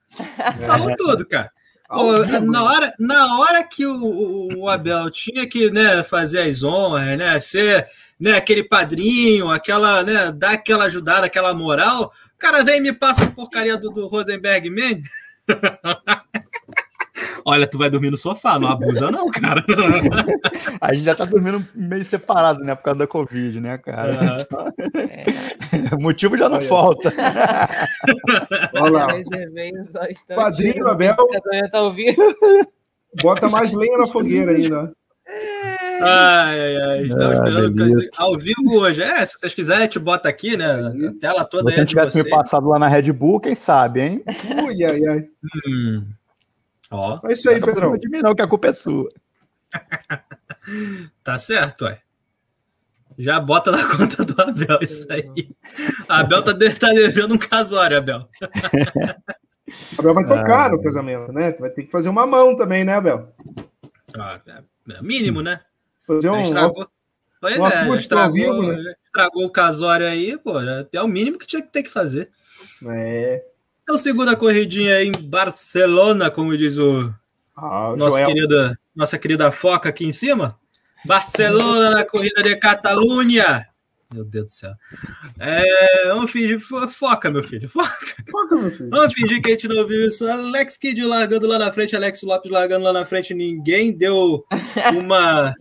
Falou tudo, cara. Pô, na, hora, na hora que o, o, Abel tinha que né, fazer as honras, né, ser né, aquele padrinho, aquela, né, dar aquela ajudada, aquela moral, o cara vem e me passa a porcaria do, do Rosenberg Man. Olha, tu vai dormir no sofá, não abusa, não, cara. A gente já tá dormindo meio separado, né? Por causa da Covid, né, cara? É. Motivo já não Olha. falta. Olha lá. Padrinho Abel. Tá Bota mais lenha na fogueira ainda. Ai, ai, ai. Estamos ah, esperando ao vivo hoje. É, se vocês quiserem, a gente bota aqui, né? A tela toda Se tivesse me passado lá na Red Bull, quem sabe, hein? Ui, ai, ai. Hum. Ó, é isso aí, Pedrão. Não de mim, não, que a culpa é sua. tá certo, ué. Já bota na conta do Abel isso aí. A Abel tá, tá devendo um casório, Abel. Abel vai tocar ah, no casamento, né? Vai ter que fazer uma mão também, né, Abel? Ah, é, é mínimo, né? Fazer um. Estragou, pois um é, estragou, vivo, né? estragou o casório aí, pô. É o mínimo que tinha que ter que fazer. É. Então, segunda corridinha em Barcelona, como diz o ah, nosso querida, nossa querida Foca aqui em cima. Barcelona na corrida de Catalunha. Meu Deus do céu. É, vamos fingir. Foca, meu filho. Foca. Foca, meu filho. Vamos fingir que a gente não viu isso. Alex Kidd largando lá na frente, Alex Lopes largando lá na frente. Ninguém deu uma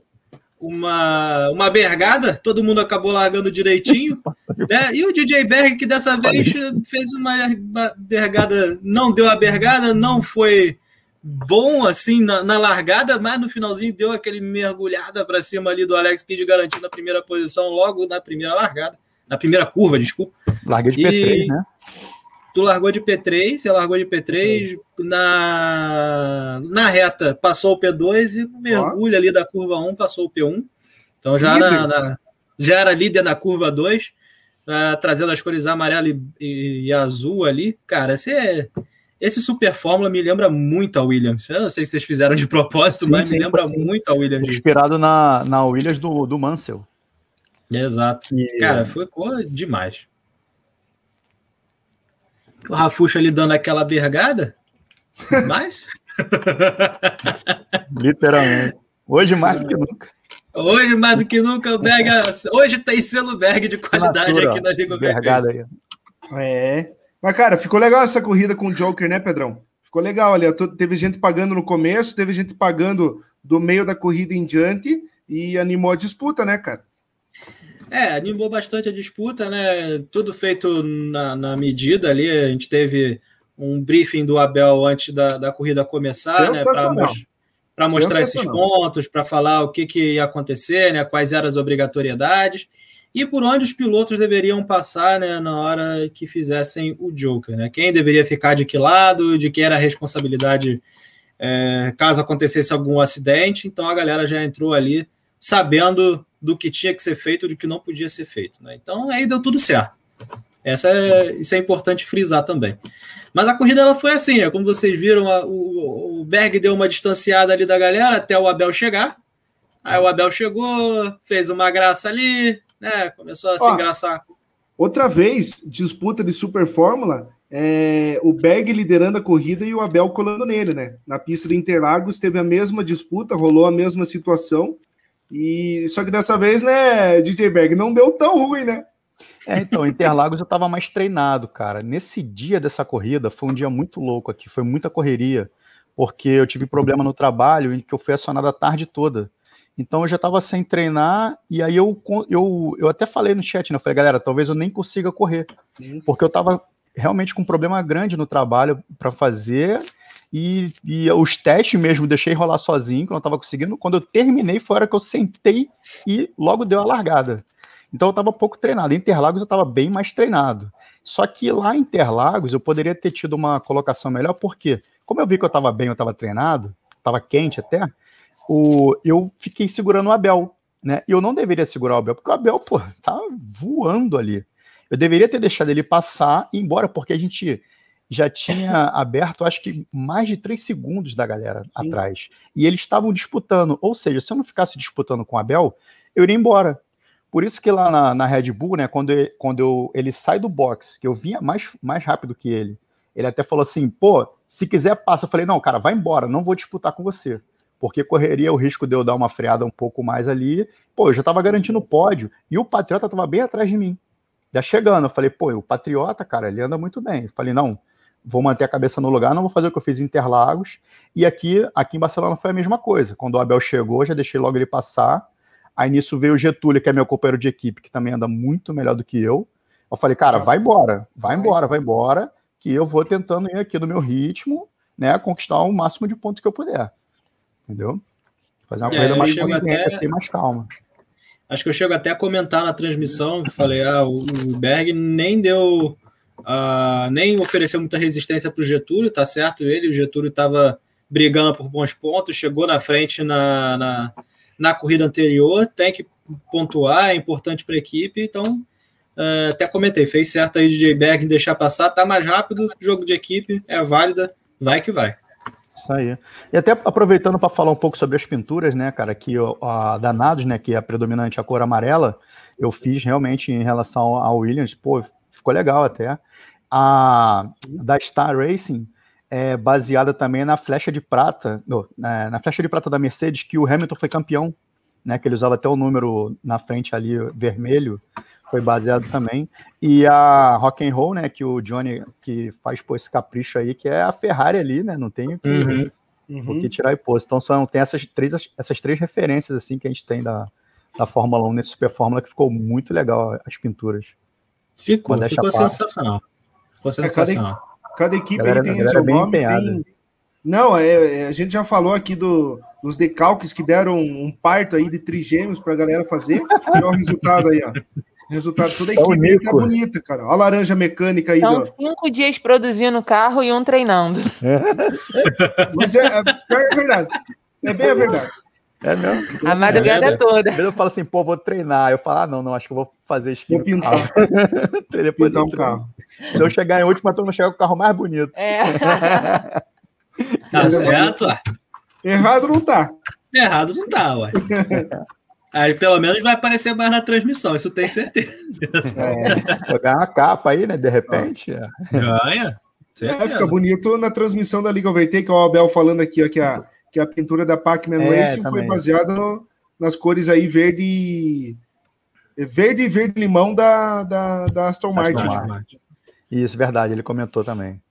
uma, uma bergada, todo mundo acabou largando direitinho. né? E o DJ Berg, que dessa vez fez uma, bergada, não deu a bergada, não foi bom assim na, na, largada, mas no finalzinho deu aquele mergulhada para cima ali do Alex Kidd garantindo a primeira posição logo na primeira largada, na primeira curva, desculpa. Larguei de P3, né? Tu largou de P3, você largou de P3, na, na reta passou o P2 e mergulho ali da curva 1 passou o P1. Então já era, na, já era líder na curva 2, uh, trazendo as cores amarelo e, e, e, azul ali. Cara, esse, é, esse Super Fórmula me lembra muito a Williams. Eu não sei se vocês fizeram de propósito, sim, mas sim, me lembra sim. muito a Williams. Inspirado na, na Williams do, do Mansell. Exato. E... Cara, foi demais. O Rafuxo ali dando aquela bergada. Mas. Literalmente. Hoje mais do que nunca. Hoje mais do que nunca o Berg. Hoje tem selo Berg de qualidade Assinatura, aqui na Liga Bergada aí. É. Mas, cara, ficou legal essa corrida com o Joker, né, Pedrão? Ficou legal ali. Teve gente pagando no começo, teve gente pagando do meio da corrida em diante e animou a disputa, né, cara? É, animou bastante a disputa, né? Tudo feito na, na medida ali. A gente teve um briefing do Abel antes da, da corrida começar, né? Para mostrar esses pontos, para falar o que, que ia acontecer, né? Quais eram as obrigatoriedades e por onde os pilotos deveriam passar né, na hora que fizessem o Joker. Né? Quem deveria ficar de que lado, de quem era a responsabilidade é, caso acontecesse algum acidente. Então a galera já entrou ali sabendo do que tinha que ser feito e do que não podia ser feito. Né? Então aí deu tudo certo. Essa é, isso é importante frisar também. Mas a corrida ela foi assim, é, como vocês viram, a, o, o Berg deu uma distanciada ali da galera até o Abel chegar. Aí o Abel chegou, fez uma graça ali, né? Começou a se Ó, engraçar. Outra vez, disputa de Super Fórmula, é, o Berg liderando a corrida e o Abel colando nele, né? Na pista de Interlagos teve a mesma disputa, rolou a mesma situação. E só que dessa vez, né, DJ Berg, não deu tão ruim, né? É, então, Interlagos eu estava mais treinado, cara. Nesse dia dessa corrida, foi um dia muito louco aqui, foi muita correria, porque eu tive problema no trabalho e que eu fui acionado a tarde toda. Então eu já estava sem treinar, e aí eu, eu, eu até falei no chat, né? Eu falei, galera, talvez eu nem consiga correr, porque eu estava realmente com um problema grande no trabalho para fazer, e, e, os testes mesmo deixei rolar sozinho, que eu não estava conseguindo. Quando eu terminei, foi a hora que eu sentei e logo deu a largada. Então eu estava pouco treinado. Em Interlagos eu estava bem mais treinado. Só que lá em Interlagos eu poderia ter tido uma colocação melhor, porque como eu vi que eu estava bem, eu estava treinado, estava quente até, o, eu fiquei segurando o Abel, né? E eu não deveria segurar o Abel, porque o Abel, pô, tá voando ali. Eu deveria ter deixado ele passar e ir embora, porque a gente já tinha aberto, acho que mais de três segundos da galera Sim. atrás. E eles estavam disputando. Ou seja, se eu não ficasse disputando com o Abel, eu iria embora. Por isso que lá na, na Red Bull, né, quando, ele, quando eu, ele sai do box, que eu vinha mais, mais rápido que ele, ele até falou assim, pô, se quiser passa. Eu falei, não, cara, vai embora, não vou disputar com você. Porque correria o risco de eu dar uma freada um pouco mais ali. Pô, eu já estava garantindo o pódio. E o Patriota estava bem atrás de mim. Já chegando, eu falei, pô, o Patriota, cara, ele anda muito bem. Eu falei, não, vou manter a cabeça no lugar, não vou fazer o que eu fiz em Interlagos. E aqui, aqui em Barcelona foi a mesma coisa. Quando o Abel chegou, já deixei logo ele passar. Aí nisso veio o Getúlio, que é meu companheiro de equipe, que também anda muito melhor do que eu. Eu falei, cara, vai embora, vai embora, vai embora, que eu vou tentando ir aqui no meu ritmo, né, conquistar o máximo de pontos que eu puder. Entendeu? Fazer uma é, corrida mais até... mais calma. Acho que eu chego até a comentar na transmissão, falei, ah, o, Berg nem deu, uh, nem ofereceu muita resistência para o Getúlio, tá certo ele, o Getúlio estava brigando por bons pontos, chegou na frente na, na na corrida anterior, tem que pontuar, é importante para a equipe, então uh, até comentei, fez certo aí DJ Berg em deixar passar, tá mais rápido, jogo de equipe, é válida, vai que vai. Isso aí. E até aproveitando para falar um pouco sobre as pinturas, né, cara, que a Danados, né, que é a predominante a cor amarela, eu fiz realmente em relação ao Williams, pô, ficou legal até. A da Star Racing, é baseada também na flecha de prata, no, na, na, flecha de prata da Mercedes, que o Hamilton foi campeão, né? Que ele usava até o número na frente ali vermelho, foi baseado também. E a Rock and Roll, né? Que o Johnny que faz pô, esse capricho aí, que é a Ferrari ali, né? Não tem o que, uhum. o que tirar e pôr. Então são, tem essas três, essas três referências assim que a gente tem da, da Fórmula 1 nesse Super Fórmula que ficou muito legal as pinturas. Ficou, ficou sensacional. Ficou sensacional. Cada equipe galera, tem seu nome, tem, Não, é, é, a gente já falou aqui do, dos decalques que deram um parto aí de trigêmeos para a galera fazer. E olha o resultado aí, ó. Resultado, toda a equipe tá bonita, cara. Olha a laranja mecânica aí. São do... cinco dias produzindo carro e um treinando. Mas é, é, é verdade. É bem a verdade. É mesmo? A madrugada é, toda. Eu falo assim, pô, vou treinar. Eu falo, ah, não, não, acho que eu vou fazer esquina. Vou pintar. Depois pintar um carro. Se eu chegar em último, eu vou chegar com o carro mais bonito. É. tá certo? Errado não tá. Errado não tá, ué. Aí pelo menos vai aparecer mais na transmissão, isso tem certeza. É, ganhar uma capa aí, né? De repente. É. Ganha. É, fica bonito na transmissão da Liga Overtake, o Abel falando aqui, ó, que a, que a pintura da Pac-Man é, Racing foi baseada no, nas cores aí verde verde e verde limão da, da, da Aston, Martin. Martin. Isso, verdade, ele comentou também.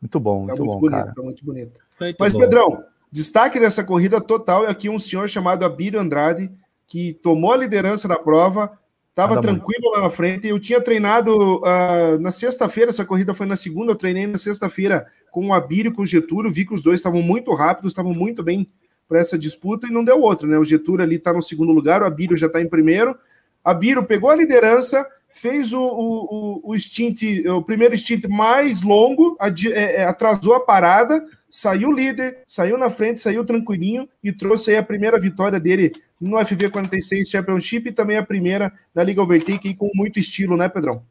Muito bom, tá muito, muito bom, bonito, cara. Tá muito bonito. Muito Mas, bom. Pedrão, destaque dessa corrida total é aqui um senhor chamado Abílio Andrade, que tomou a liderança da prova, estava tranquilo muito. lá na frente. Eu tinha treinado uh, na sexta-feira, essa corrida foi na segunda, eu treinei na sexta-feira com o Abílio e com o Getúlio, vi que os dois estavam muito rápidos, estavam muito bem para essa disputa e não deu outro, né? O Getúlio ali está no segundo lugar, o Abílio já está em primeiro. Abílio pegou a liderança, fez o, o, o, stint, o primeiro stint mais longo, é, é, atrasou a parada, saiu líder, saiu na frente, saiu tranquilinho e trouxe aí a primeira vitória dele no FV46 Championship e também a primeira da Liga Overtake com muito estilo, né, Pedrão?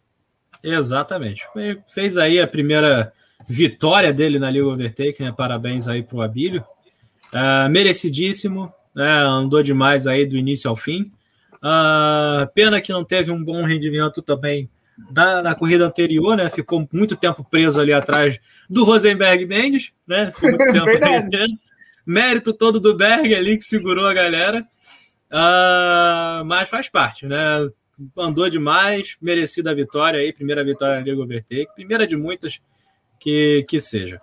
Exatamente. Fez aí a primeira vitória dele na Liga Overtake, né? Parabéns aí pro Abílio. Uh, merecidíssimo, né? Andou demais aí do início ao fim. Uh, pena que não teve um bom rendimento também na, na, corrida anterior, né? Ficou muito tempo preso ali atrás do Rosenberg Mendes, né? Ficou muito tempo Mérito todo do Berg ali que segurou a galera. Uh, mas faz parte, né? Andou demais, merecida a vitória aí, primeira vitória na Liga Overtake, primeira de muitas que, que seja.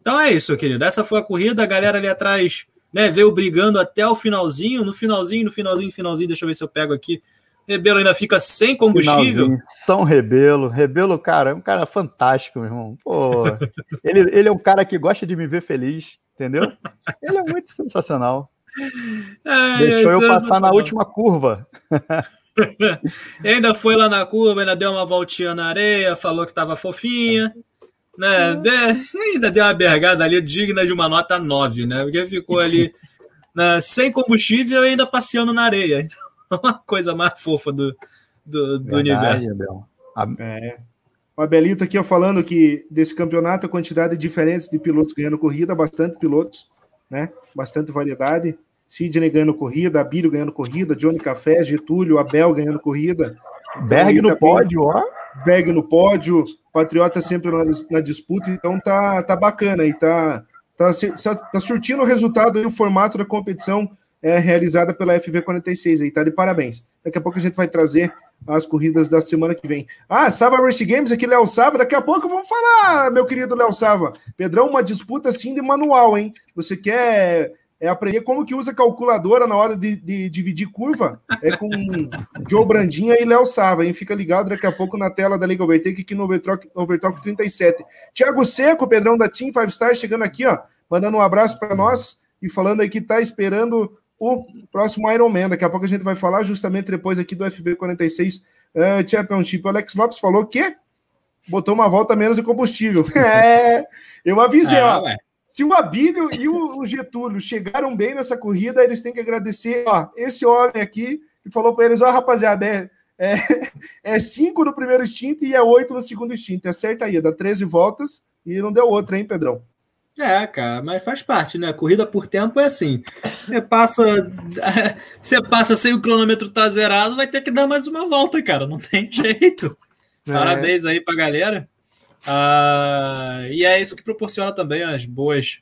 Então é isso, querido. Essa foi a corrida, a galera ali atrás né, veio brigando até o finalzinho, no finalzinho, no finalzinho, finalzinho, deixa eu ver se eu pego aqui. Rebelo ainda fica sem combustível. Finalzinho. São Rebelo. Rebelo, cara, é um cara fantástico, meu irmão. Pô, ele, ele é um cara que gosta de me ver feliz, entendeu? Ele é muito sensacional. É, Deixou eu passar na última curva. ainda foi lá na curva, ainda deu uma voltinha na areia, falou que tava fofinha né? De, ainda deu uma bergada ali digna de uma nota 9, né? Porque ficou ali né, sem combustível e ainda passeando na areia. Então, uma coisa mais fofa do, do, do Verdade, universo. É. O Abelito aqui ó, falando que desse campeonato a quantidade diferente de pilotos ganhando corrida, bastante pilotos, né? Bastante variedade. Sidney ganhando corrida, Abílio ganhando corrida, Johnny Café, Getúlio, Abel ganhando corrida. Berg no pódio, ó. Berg no pódio, Patriota sempre na, na, disputa, então tá, tá bacana e tá, tá, tá surtindo o resultado e o formato da competição é realizada pela FV46 aí, tá de parabéns. Daqui a pouco a gente vai trazer as corridas da semana que vem. Ah, Sava Race Games aqui, Léo Sava, daqui a pouco vamos falar, meu querido Léo Sava. Pedrão, uma disputa assim de manual, hein? Você quer é aprender como que usa calculadora na hora de, de dividir curva. É com Joe Brandinha e Léo Sava, hein? Fica ligado daqui a pouco na tela da Liga Overtake aqui no Overtalk, Overtalk 37. Tiago Seco, Pedrão da Team Five Stars, chegando aqui, ó, mandando um abraço para nós e falando aí que tá esperando o próximo Ironman. Daqui a pouco a gente vai falar justamente depois aqui do FB46 uh, Championship. O Alex Lopes falou que botou uma volta menos de combustível. é, eu avisei, ah, ó. Ué. Se o Abílio e o Getúlio chegaram bem nessa corrida, eles têm que agradecer ó, esse homem aqui que falou para eles: ó, rapaziada, é, é, é cinco no primeiro stint e é oito no segundo stint. Acerta aí, dá 13 voltas e não deu outra, hein, Pedrão? É, cara, mas faz parte, né? Corrida por tempo é assim. Você passa, você passa sem o cronômetro tá zerado, vai ter que dar mais uma volta, cara. Não tem jeito. É. Parabéns aí pra galera. Uh, e é isso que proporciona também as boas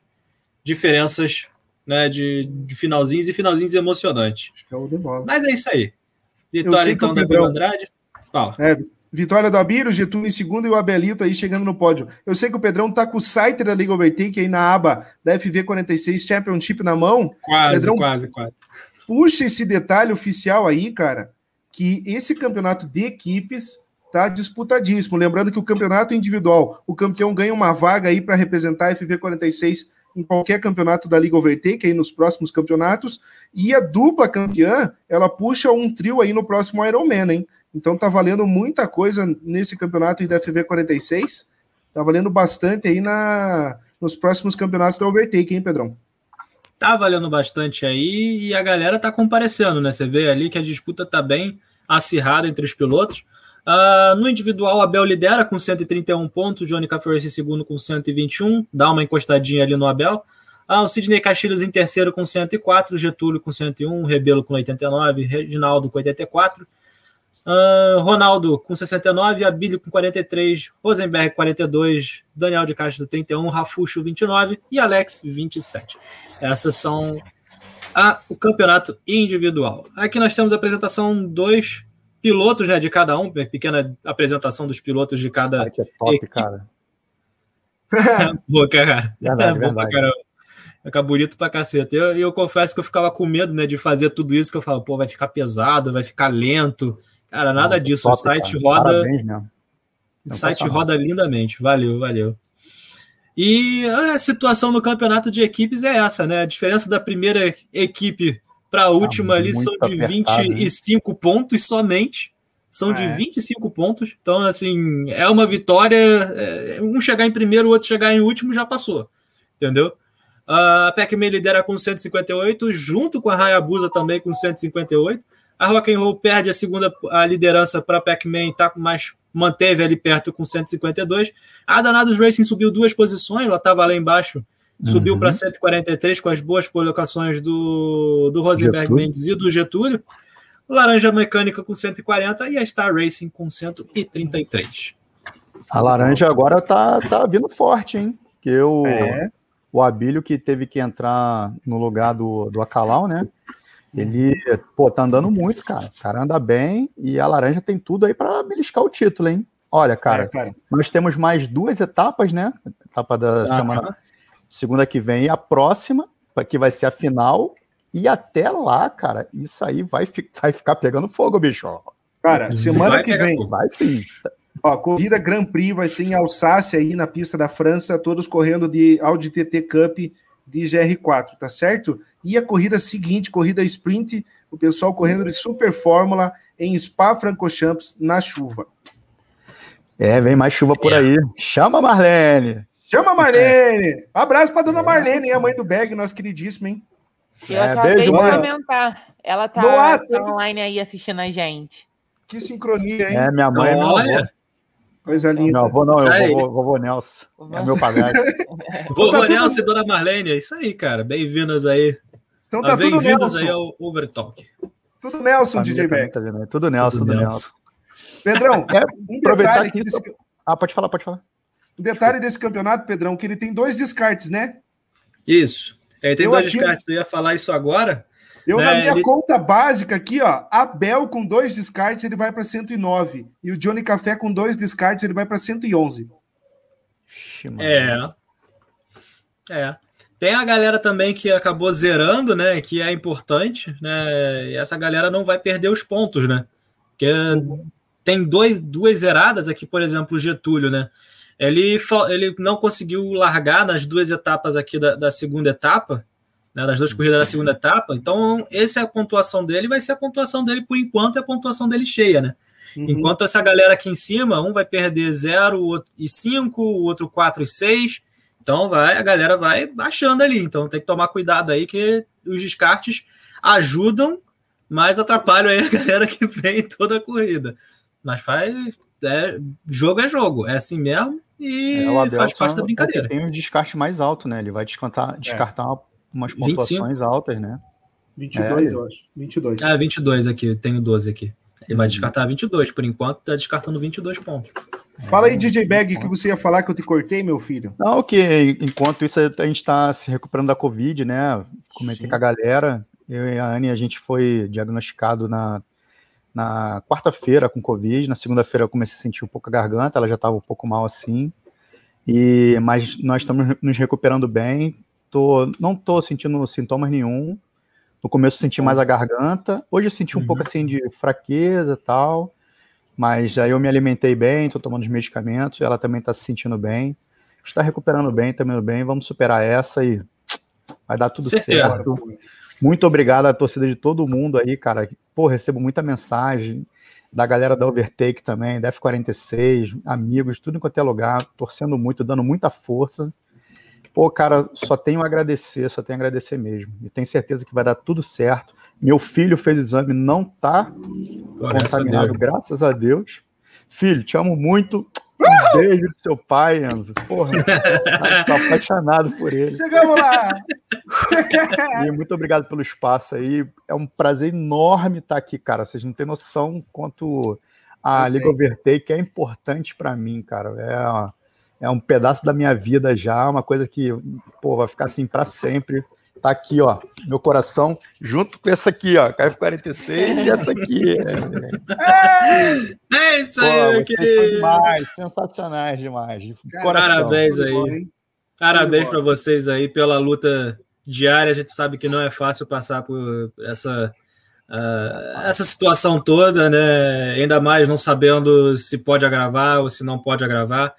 diferenças né, de, de finalzinhos e finalzinhos emocionantes. Mas é isso aí. Vitória então da Pedro Andrade. Fala. É, vitória do Abílio, Getúlio em segundo e o Abelito aí chegando no pódio. Eu sei que o Pedrão tá com o site da Liga Overtake aí na aba da FV46 Championship na mão. Quase, Pedrão, quase, quase. Puxa esse detalhe oficial aí, cara, que esse campeonato de equipes tá disputadíssimo. Lembrando que o campeonato individual, o campeão ganha uma vaga aí para representar a FV46 em qualquer campeonato da Liga Overtake, aí nos próximos campeonatos, e a dupla campeã, ela puxa um trio aí no próximo Ironman, hein? Então tá valendo muita coisa nesse campeonato da FV46, tá valendo bastante aí na, nos próximos campeonatos da Overtake, hein, Pedrão? Tá valendo bastante aí e a galera tá comparecendo, né? Você vê ali que a disputa tá bem acirrada entre os pilotos. Uh, no individual, Abel lidera com 131 pontos, Johnny Caferes em segundo com 121, dá uma encostadinha ali no Abel. Uh, o Sidney Castilhos em terceiro com 104, Getúlio com 101, Rebelo com 89, Reginaldo com 84, uh, ah, Ronaldo com 69, Abílio com 43, Rosenberg 42, Daniel de Castro 31, Rafuxo 29 e Alex 27. Essas são a, o campeonato individual. Aqui nós temos a apresentação 2 pilotos né, de cada um, pequena apresentação dos pilotos de cada. Que é top, equipe. cara. Boa, cara. Verdade, é verdade. Caramba. Fica bonito pra caceta. E eu, eu, confesso que eu ficava com medo né, de fazer tudo isso, que eu falo, pô, vai ficar pesado, vai ficar lento. Cara, nada Não, disso. Top, o site cara. roda. Parabéns, o site roda lindamente. Valeu, valeu. E a situação no campeonato de equipes é essa, né? A diferença da primeira equipe para a última ah, ali são de apertado, 25 né? pontos somente. São de 25 é. pontos. Então, assim, é uma vitória. É, um chegar em primeiro, o outro chegar em último, já passou. Entendeu? A Pac-Man lidera com 158, junto com a Hayabusa também com 158. A Rock and Roll perde a segunda a liderança para a Pac-Man, tá mais manteve ali perto com 152. A Danados Racing subiu duas posições, ela estava lá embaixo Subiu uhum. para 143 com as boas colocações do, do Rosenberg Getúlio. Mendes e do Getúlio. Laranja Mecânica com 140 e a Star Racing com 133. A laranja agora tá, tá vindo forte, hein? Que o, é. o Abílio que teve que entrar no lugar do, do Acalau, né? Ele, pô, tá andando muito, cara. O cara anda bem e a laranja tem tudo aí para beliscar o título, hein? Olha, cara, é, cara, nós temos mais duas etapas, né? Etapa da semana segunda que vem e a próxima, que vai ser a final. E até lá, cara, isso aí vai, fi vai ficar pegando fogo, bicho. Cara, semana vai que vem. Vai sim. Ó, corrida Grand Prix vai ser em Alsácia, aí na pista da França, todos correndo de Audi TT Cup de GR4, tá certo? E a corrida seguinte, corrida sprint, o pessoal correndo de Super Fórmula em Spa-Francorchamps na chuva. É, vem mais chuva por é. aí. Chama Marlene. Chama a Marlene! Abraço pra dona Marlene, a mãe do Beg, nosso queridíssimo, hein? Eu é, acabei beijo, de comentar. Ela tá, tá online aí assistindo a gente. Que sincronia, hein? É, minha mãe é Olha. Coisa linda. Não, vou não, eu vou, vovô Nelson. É meu padrasto. vovô tá Nelson e dona Marlene, é isso aí, cara. Bem-vindas aí. Então tá tudo Nelson. aí ao Overtalk. Tudo Nelson, DJ Beck. Tá tudo Nelson, tudo, Nelson. Pedrão, é, um detalhe aqui. Desse... Ah, pode falar, pode falar. O detalhe desse campeonato, Pedrão, que ele tem dois descartes, né? Isso. Ele tem eu dois aqui, descartes. Eu ia falar isso agora. Eu, né? na minha ele... conta básica aqui, ó, Abel com dois descartes, ele vai para 109. E o Johnny Café com dois descartes, ele vai para 111. É. É. Tem a galera também que acabou zerando, né? Que é importante, né? E essa galera não vai perder os pontos, né? Porque uhum. tem dois, duas zeradas aqui, por exemplo, o Getúlio, né? Ele, ele não conseguiu largar nas duas etapas aqui da, da segunda etapa, né, das duas corridas da segunda etapa. Então, essa é a pontuação dele, vai ser a pontuação dele por enquanto, é a pontuação dele cheia, né? Uhum. Enquanto essa galera aqui em cima, um vai perder 0 e 5, o outro 4 e 6. Então vai, a galera vai baixando ali. Então tem que tomar cuidado aí que os descartes ajudam, mas atrapalham aí a galera que vem toda a corrida. Mas faz. É, jogo é jogo, é assim mesmo e é, faz parte da brincadeira. Tem um descarte mais alto, né? Ele vai descartar, descartar é. umas pontuações 25? altas, né? 22, é, eu acho. 22. Ah, 22 aqui, tenho 12 aqui. Ele vai uhum. descartar 22, por enquanto tá descartando 22 pontos. Fala aí, DJ Bag, que você ia falar que eu te cortei, meu filho. Não, que enquanto isso a gente está se recuperando da Covid, né? Comentei Sim. com a galera. Eu e a Anne, a gente foi diagnosticado na na quarta-feira com Covid, na segunda-feira eu comecei a sentir um pouco a garganta, ela já estava um pouco mal assim, e mas nós estamos nos recuperando bem, tô, não estou sentindo sintomas nenhum, no começo senti mais a garganta, hoje eu senti um uhum. pouco assim de fraqueza e tal, Mas aí eu me alimentei bem, estou tomando os medicamentos, ela também está se sentindo bem. Está recuperando bem, está indo bem. Vamos superar essa e vai dar tudo Certeza. certo. Muito obrigado à torcida de todo mundo aí, cara. Pô, recebo muita mensagem da galera da Overtake também, da F46, amigos, tudo em qualquer lugar, torcendo muito, dando muita força. Pô, cara, só tenho a agradecer, só tenho a agradecer mesmo. E tenho certeza que vai dar tudo certo. Meu filho fez o exame, não tá contaminado, a graças a Deus. Filho, te amo muito. Um beijo do seu pai, Enzo. Porra, tô apaixonado por ele. Chegamos lá! e muito obrigado pelo espaço aí. É um prazer enorme estar aqui, cara. Vocês não têm noção quanto a Liga Overtake é importante para mim, cara. É é um pedaço da minha vida já, uma coisa que, pô, vai ficar assim para sempre. Tá aqui, ó, meu coração, junto com essa aqui, ó, KF46 e essa aqui. É, é isso aí, meu querido. Demais, sensacionais demais. De Parabéns aí. Parabéns para vocês aí pela luta diária. A gente sabe que não é fácil passar por essa Uh, essa situação toda, né? Ainda mais não sabendo se pode agravar ou se não pode agravar.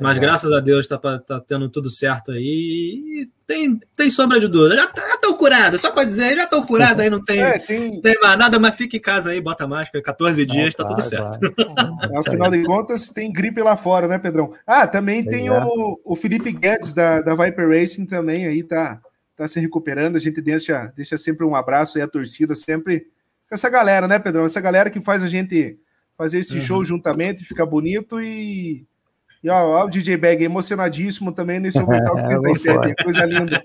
Mas é. graças a Deus tá, tá tendo tudo certo aí. E tem, tem sombra de dúvida. Já estão curados, só para dizer, já estão curados aí, não tem, é, tem... tem mais nada, mas fica em casa aí, bota máscara, 14 dias, tá tudo certo. Afinal de contas, tem gripe lá fora, né, Pedrão? Ah, também tem é. o, o Felipe Guedes da, da Viper Racing também aí, tá, tá se recuperando. A gente deixa, deixa sempre um abraço aí, a torcida sempre com essa galera, né, Pedrão? Essa galera que faz a gente fazer esse uhum. show juntamente, ficar bonito e e ó, ó, o DJ Bag emocionadíssimo também nesse Overtalk 37, é, coisa linda.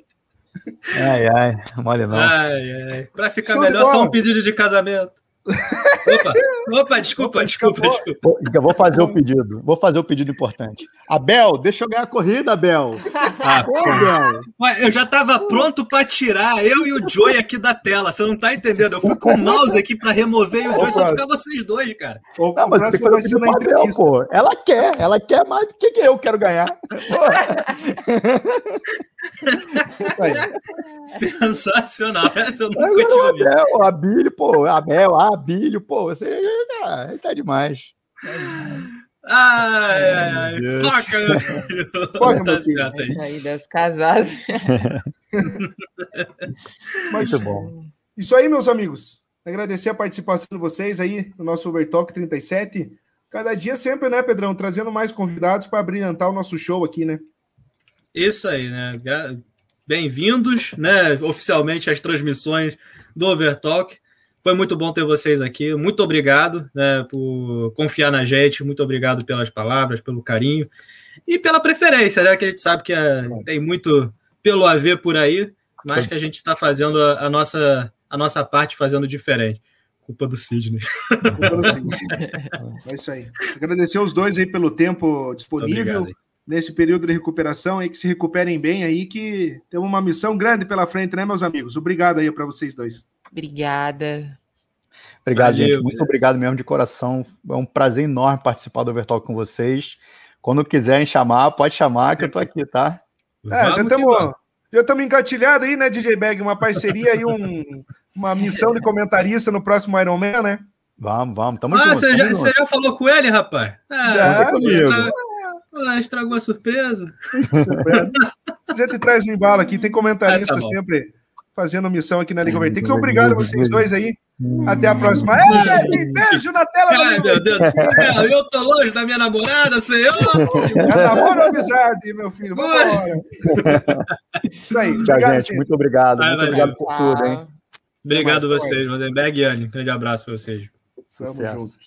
Ai, ai, mole não. Ai, ai. Pra ficar Show melhor, só um pedido de casamento. Opa, opa, desculpa, desculpa, desculpa. Eu vou fazer o pedido. Vou fazer o pedido importante. Abel, deixa eu ganhar a corrida, Abel. Ah, Abel. Eu já estava pronto para tirar eu e o Joey aqui da tela. Você não tá entendendo? Eu fui com o mouse aqui para remover e o Joey só ficar vocês dois, cara. Não, mas tem que fazer na Abel, pô. Ela quer, ela quer mais do que eu quero ganhar. Sensacional. Essa eu nunca tinha ouvido. Abel, Abílio, pô, Abel, Abílio, pô, você ah, tá demais. Ai, ai, ai. Foca, meu filho. Foca, meu filho. Aí, deve casado. Muito bom. Isso aí, meus amigos. Agradecer a participação de vocês aí no nosso Overtalk 37. Cada dia sempre, né, Pedrão? Trazendo mais convidados para brilhantar o nosso show aqui, né? Isso aí, né? Bem-vindos, né? Oficialmente às transmissões do Overtalk. Foi muito bom ter vocês aqui. Muito obrigado né, por confiar na gente. Muito obrigado pelas palavras, pelo carinho e pela preferência, né? Que a gente sabe que é, tem muito pelo a ver por aí, mas que a gente está fazendo a, a, nossa, a nossa parte fazendo diferente. Culpa do Sidney. Culpa do Sidney. é isso aí. Agradecer os dois aí pelo tempo disponível nesse período de recuperação aí, que se recuperem bem aí, que temos uma missão grande pela frente, né, meus amigos? Obrigado aí para vocês dois. Obrigada. Obrigado, Valeu, gente. Muito obrigado mesmo de coração. É um prazer enorme participar do Overtalk com vocês. Quando quiserem chamar, pode chamar, que eu tô aqui, tá? É, já estamos já estamos engatilhados aí, né, DJ Bag? Uma parceria aí, um, uma missão de comentarista no próximo Iron Man, né? Vamos, vamos. Tamo ah, junto, você, já, você já falou com ele, rapaz? Ah, já, comigo. Já, ah, estragou a surpresa. a gente traz um embalo aqui, tem comentarista ah, tá sempre fazendo missão aqui na Liga. Então, obrigado a vocês dois aí. Até a próxima. É, tem beijo na tela Ai, meu Deus do céu, eu tô longe da minha namorada, senhor. É namoro ou amizade, meu filho? Vambora. Isso aí. Tchau, gente. Muito obrigado. Vai, muito vai, obrigado vai. por tudo, hein? Obrigado a vocês, Vandenberg e Anne. Um grande abraço para vocês. Tamo juntos.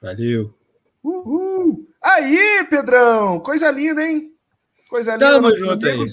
Valeu. Uhul. Aí, Pedrão. Coisa linda, hein? Coisa linda. Tamo junto aí.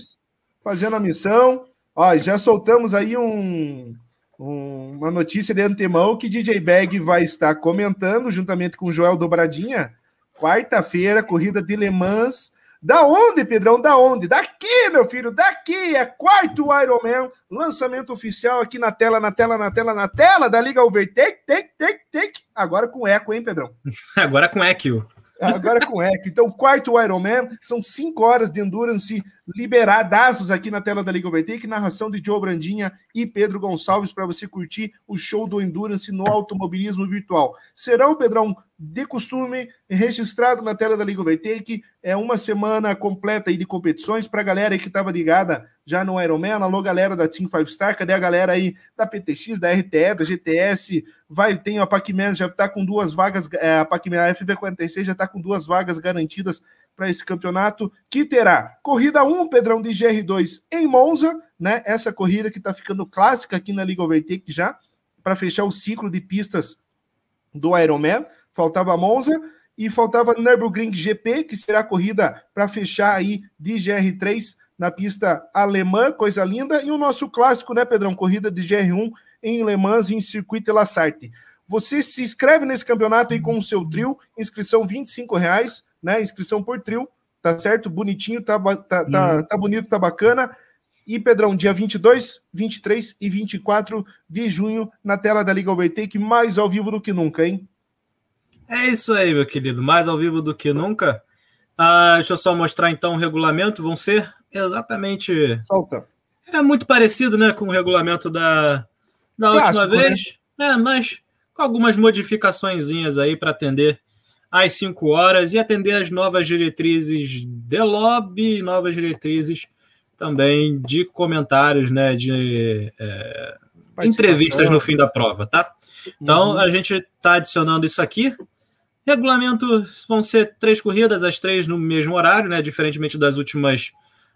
Fazendo a missão. Ó, já soltamos aí um, um, uma notícia de antemão que DJ Bag vai estar comentando juntamente com o Joel Dobradinha. Quarta-feira, corrida de Le Mans. Da onde, Pedrão? Da onde? Daqui, meu filho, daqui! É quarto Ironman, lançamento oficial aqui na tela, na tela, na tela, na tela da Liga Overtake, take, take, take. Agora com eco, hein, Pedrão? Agora com eco. Agora com eco. Então, quarto Ironman, são cinco horas de endurance liberadaços aqui na tela da Liga Overtake, narração de Joe Brandinha e Pedro Gonçalves para você curtir o show do Endurance no automobilismo virtual. Serão, Pedrão, de costume, registrado na tela da Liga Overtake, é uma semana completa aí de competições. Para a galera que estava ligada já no Ironman, alô galera da Team 5 Star, cadê a galera aí da PTX, da RTE, da GTS, vai, tem a Pac-Man, já está com duas vagas, é, a Pac-Man, a FV46 já está com duas vagas garantidas para esse campeonato, que terá corrida 1, Pedrão, de GR2 em Monza, né? Essa corrida que está ficando clássica aqui na Liga Overtake já, para fechar o ciclo de pistas do Ironman. Faltava Monza e faltava Nürburgring GP, que será a corrida para fechar aí de GR3 na pista alemã, coisa linda, e o nosso clássico, né, Pedrão? Corrida de GR1 em Le Mans, em Circuito La Sarthe. Você se inscreve nesse campeonato aí com o seu trio, inscrição R$ reais né? Inscrição por trio, tá certo? Bonitinho, tá, tá, tá, uhum. tá bonito, tá bacana. E, Pedrão, dia 22, 23 e 24 de junho, na tela da Liga Overtake, mais ao vivo do que nunca, hein? É isso aí, meu querido, mais ao vivo do que nunca. Ah, deixa eu só mostrar então o regulamento. Vão ser exatamente. Solta. É muito parecido né, com o regulamento da, da Clássico, última né? vez, né? mas com algumas modificações aí para atender às 5 horas e atender as novas diretrizes de lobby, novas diretrizes também de comentários, né, de é, entrevistas no fim da prova, tá? Então uhum. a gente está adicionando isso aqui. Regulamento vão ser três corridas, as três no mesmo horário, né? Diferentemente das últimas,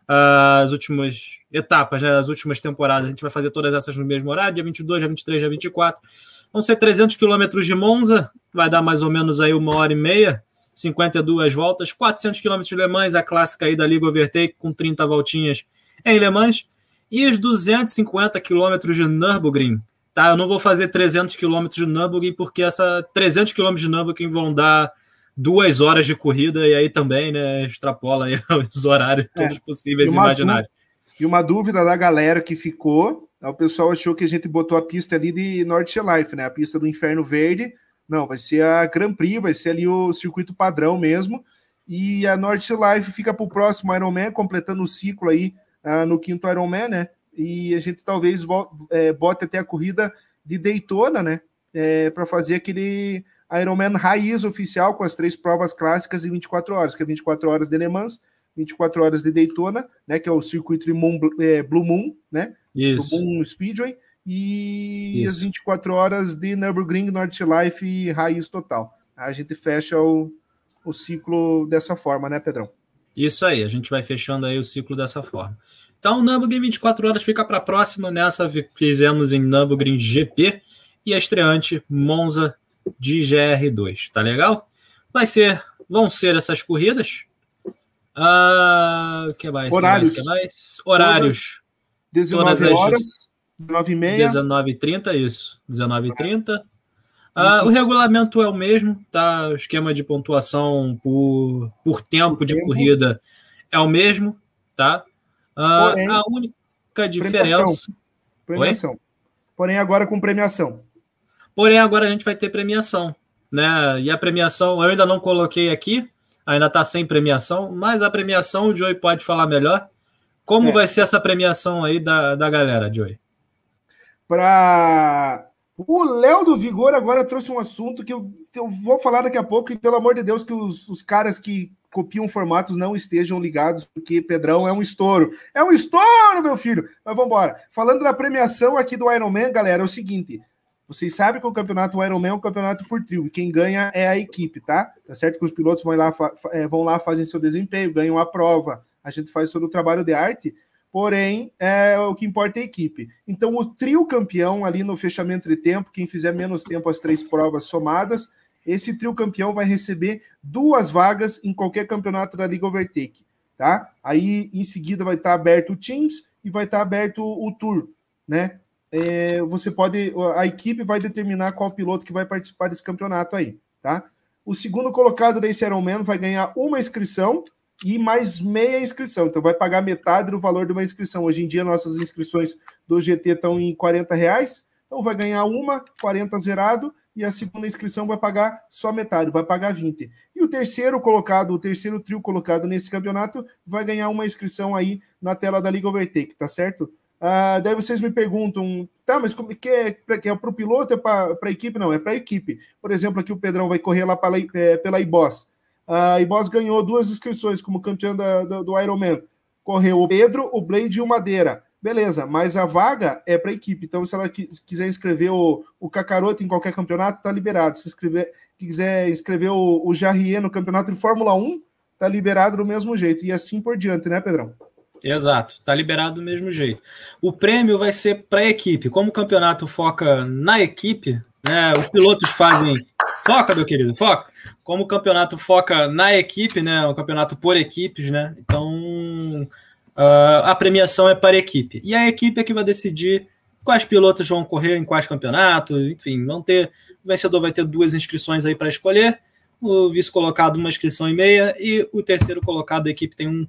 as últimas etapas, né? As últimas temporadas, a gente vai fazer todas essas no mesmo horário, dia 22, dia 23, dia 24. Vão ser 300 quilômetros de Monza, vai dar mais ou menos aí uma hora e meia, 52 voltas, 400 quilômetros de Le Mans, a clássica aí da Liga Overtake, com 30 voltinhas em Le Mans, e os 250 quilômetros de Nürburgring, tá? Eu não vou fazer 300 quilômetros de Nürburgring, porque essa 300 quilômetros de Nürburgring vão dar duas horas de corrida, e aí também, né, extrapola os horários é. todos possíveis e imaginários. E uma dúvida da galera que ficou o pessoal achou que a gente botou a pista ali de North Life, né? A pista do Inferno Verde. Não, vai ser a Grand Prix, vai ser ali o circuito padrão mesmo. E a North Life fica para o próximo Ironman, completando o ciclo aí uh, no quinto Ironman, né? E a gente talvez é, bote até a corrida de Daytona, né? É, para fazer aquele Ironman raiz oficial com as três provas clássicas em 24 horas, que é 24 horas de Le Mans, 24 horas de Daytona, né? Que é o circuito de Moon, é, Blue Moon, né? Isso. do Boom Speedway e Isso. as 24 horas de Nürburgring, Nordschleife e Raiz Total. A gente fecha o, o ciclo dessa forma, né, Pedrão? Isso aí, a gente vai fechando aí o ciclo dessa forma. Então, o Nürburgring 24 horas fica para a próxima. Nessa fizemos em Nürburgring GP e a estreante Monza de GR2. Tá legal? Vai ser, vão ser essas corridas. Ah, que mais? Horários. Que mais? Que mais? Horários. 19 horas, 19 e meia. 19h30, isso. 19h30. Ah, o regulamento é o mesmo, tá? O esquema de pontuação por, por tempo por de tempo. corrida é o mesmo, tá? Ah, Porém, a única diferença. Premiação. premiação. Porém, agora com premiação. Porém, agora a gente vai ter premiação, né? E a premiação eu ainda não coloquei aqui, ainda tá sem premiação, mas a premiação o Joey pode falar melhor. Como é. vai ser essa premiação aí da, da galera, Joey? Para o Léo do Vigor agora trouxe um assunto que eu, eu vou falar daqui a pouco, e pelo amor de Deus, que os, os caras que copiam formatos não estejam ligados, porque Pedrão é um estouro. É um estouro, meu filho! Mas vamos embora. Falando da premiação aqui do Ironman, galera, é o seguinte. Vocês sabem que o campeonato Ironman é um campeonato por trio, quem ganha é a equipe, tá? Tá certo que os pilotos vão lá, é, vão lá fazem seu desempenho, ganham a prova a gente faz todo o trabalho de arte, porém, é, o que importa é a equipe. Então, o trio campeão ali no fechamento de tempo, quem fizer menos tempo as três provas somadas, esse trio campeão vai receber duas vagas em qualquer campeonato da Liga Overtake, tá? Aí, em seguida, vai estar aberto o Teams e vai estar aberto o Tour, né? É, você pode, a equipe vai determinar qual piloto que vai participar desse campeonato aí, tá? O segundo colocado desse Ironman vai ganhar uma inscrição e mais meia inscrição. Então vai pagar metade do valor de uma inscrição. Hoje em dia, nossas inscrições do GT estão em 40 reais. Então vai ganhar uma, 40 zerado, e a segunda inscrição vai pagar só metade, vai pagar 20. E o terceiro colocado, o terceiro trio colocado nesse campeonato, vai ganhar uma inscrição aí na tela da Liga Overtake, tá certo? Ah, daí vocês me perguntam, tá, mas como que é, que é para o piloto, é para a equipe? Não, é para a equipe. Por exemplo, aqui o Pedrão vai correr lá pra, é, pela IBOS. A IBOS ganhou duas inscrições como campeão da, da, do Ironman. Correu o Pedro, o Blade e o Madeira. Beleza, mas a vaga é para a equipe. Então, se ela quiser inscrever o, o Cacaroto em qualquer campeonato, tá liberado. Se inscrever, quiser inscrever o, o Jarrier no campeonato de Fórmula 1, tá liberado do mesmo jeito. E assim por diante, né, Pedrão? Exato, tá liberado do mesmo jeito. O prêmio vai ser para a equipe. Como o campeonato foca na equipe, né, os pilotos fazem. Foca, meu querido, foca. Como o campeonato foca na equipe, né? O campeonato por equipes, né? Então Uh, a premiação é para a equipe. E a equipe é que vai decidir quais pilotos vão correr em quais campeonatos, enfim, vão ter. O vencedor vai ter duas inscrições aí para escolher, o vice-colocado uma inscrição e meia, e o terceiro colocado da equipe tem um,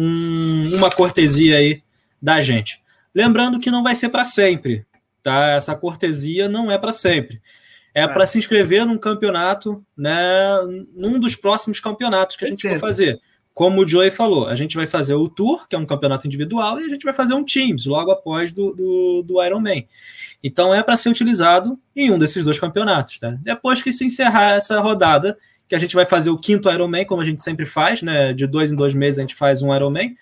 um, uma cortesia aí da gente. Lembrando que não vai ser para sempre, tá? Essa cortesia não é para sempre. É, é. para se inscrever num campeonato, né? Num dos próximos campeonatos que a gente vai fazer como o Joey falou, a gente vai fazer o Tour, que é um campeonato individual, e a gente vai fazer um Teams logo após do, do, do Ironman. Então é para ser utilizado em um desses dois campeonatos. Tá? Depois que se encerrar essa rodada, que a gente vai fazer o quinto Ironman, como a gente sempre faz, né? De dois em dois meses a gente faz um Ironman.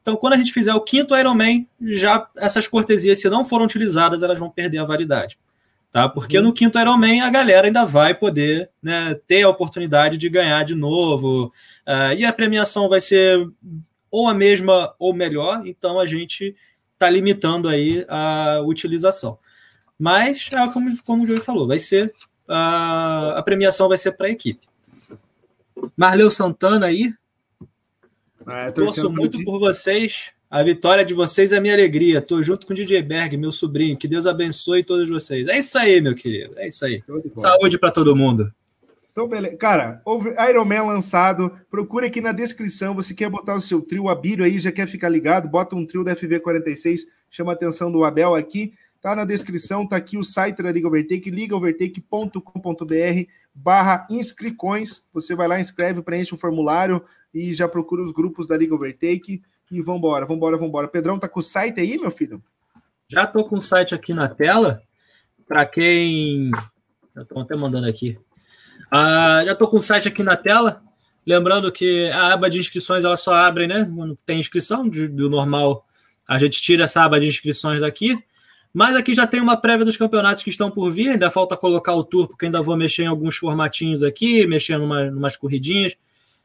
Então, quando a gente fizer o quinto Ironman, já essas cortesias, se não foram utilizadas, elas vão perder a validade. Tá? Porque uhum. no quinto Ironman a galera ainda vai poder né, ter a oportunidade de ganhar de novo, Uh, e a premiação vai ser ou a mesma ou melhor, então a gente está limitando aí a utilização. Mas, é como, como o Joey falou, vai ser a, a premiação vai ser para a equipe. Marleu Santana aí. É, Torço muito por vocês. A vitória de vocês é minha alegria. Tô junto com o DJ Berg, meu sobrinho. Que Deus abençoe todos vocês. É isso aí, meu querido. É isso aí. Saúde para todo mundo. Então, beleza. Cara, houve Iron Man lançado. Procure aqui na descrição. Você quer botar o seu trio, Abílio aí, já quer ficar ligado? Bota um trio da FV46, chama a atenção do Abel aqui. Tá na descrição, tá aqui o site da Liga Overtake, ligaovertake.com.br barra inscrições. Você vai lá, inscreve, preenche o formulário e já procura os grupos da Liga Overtake. E vambora, vambora, vambora. Pedrão, tá com o site aí, meu filho? Já tô com o site aqui na tela. Para quem. Estão até mandando aqui. Ah, já estou com o site aqui na tela. Lembrando que a aba de inscrições ela só abre, né? Quando tem inscrição, do normal a gente tira essa aba de inscrições daqui. Mas aqui já tem uma prévia dos campeonatos que estão por vir. Ainda falta colocar o tour, porque ainda vou mexer em alguns formatinhos aqui, mexer em uma, umas corridinhas.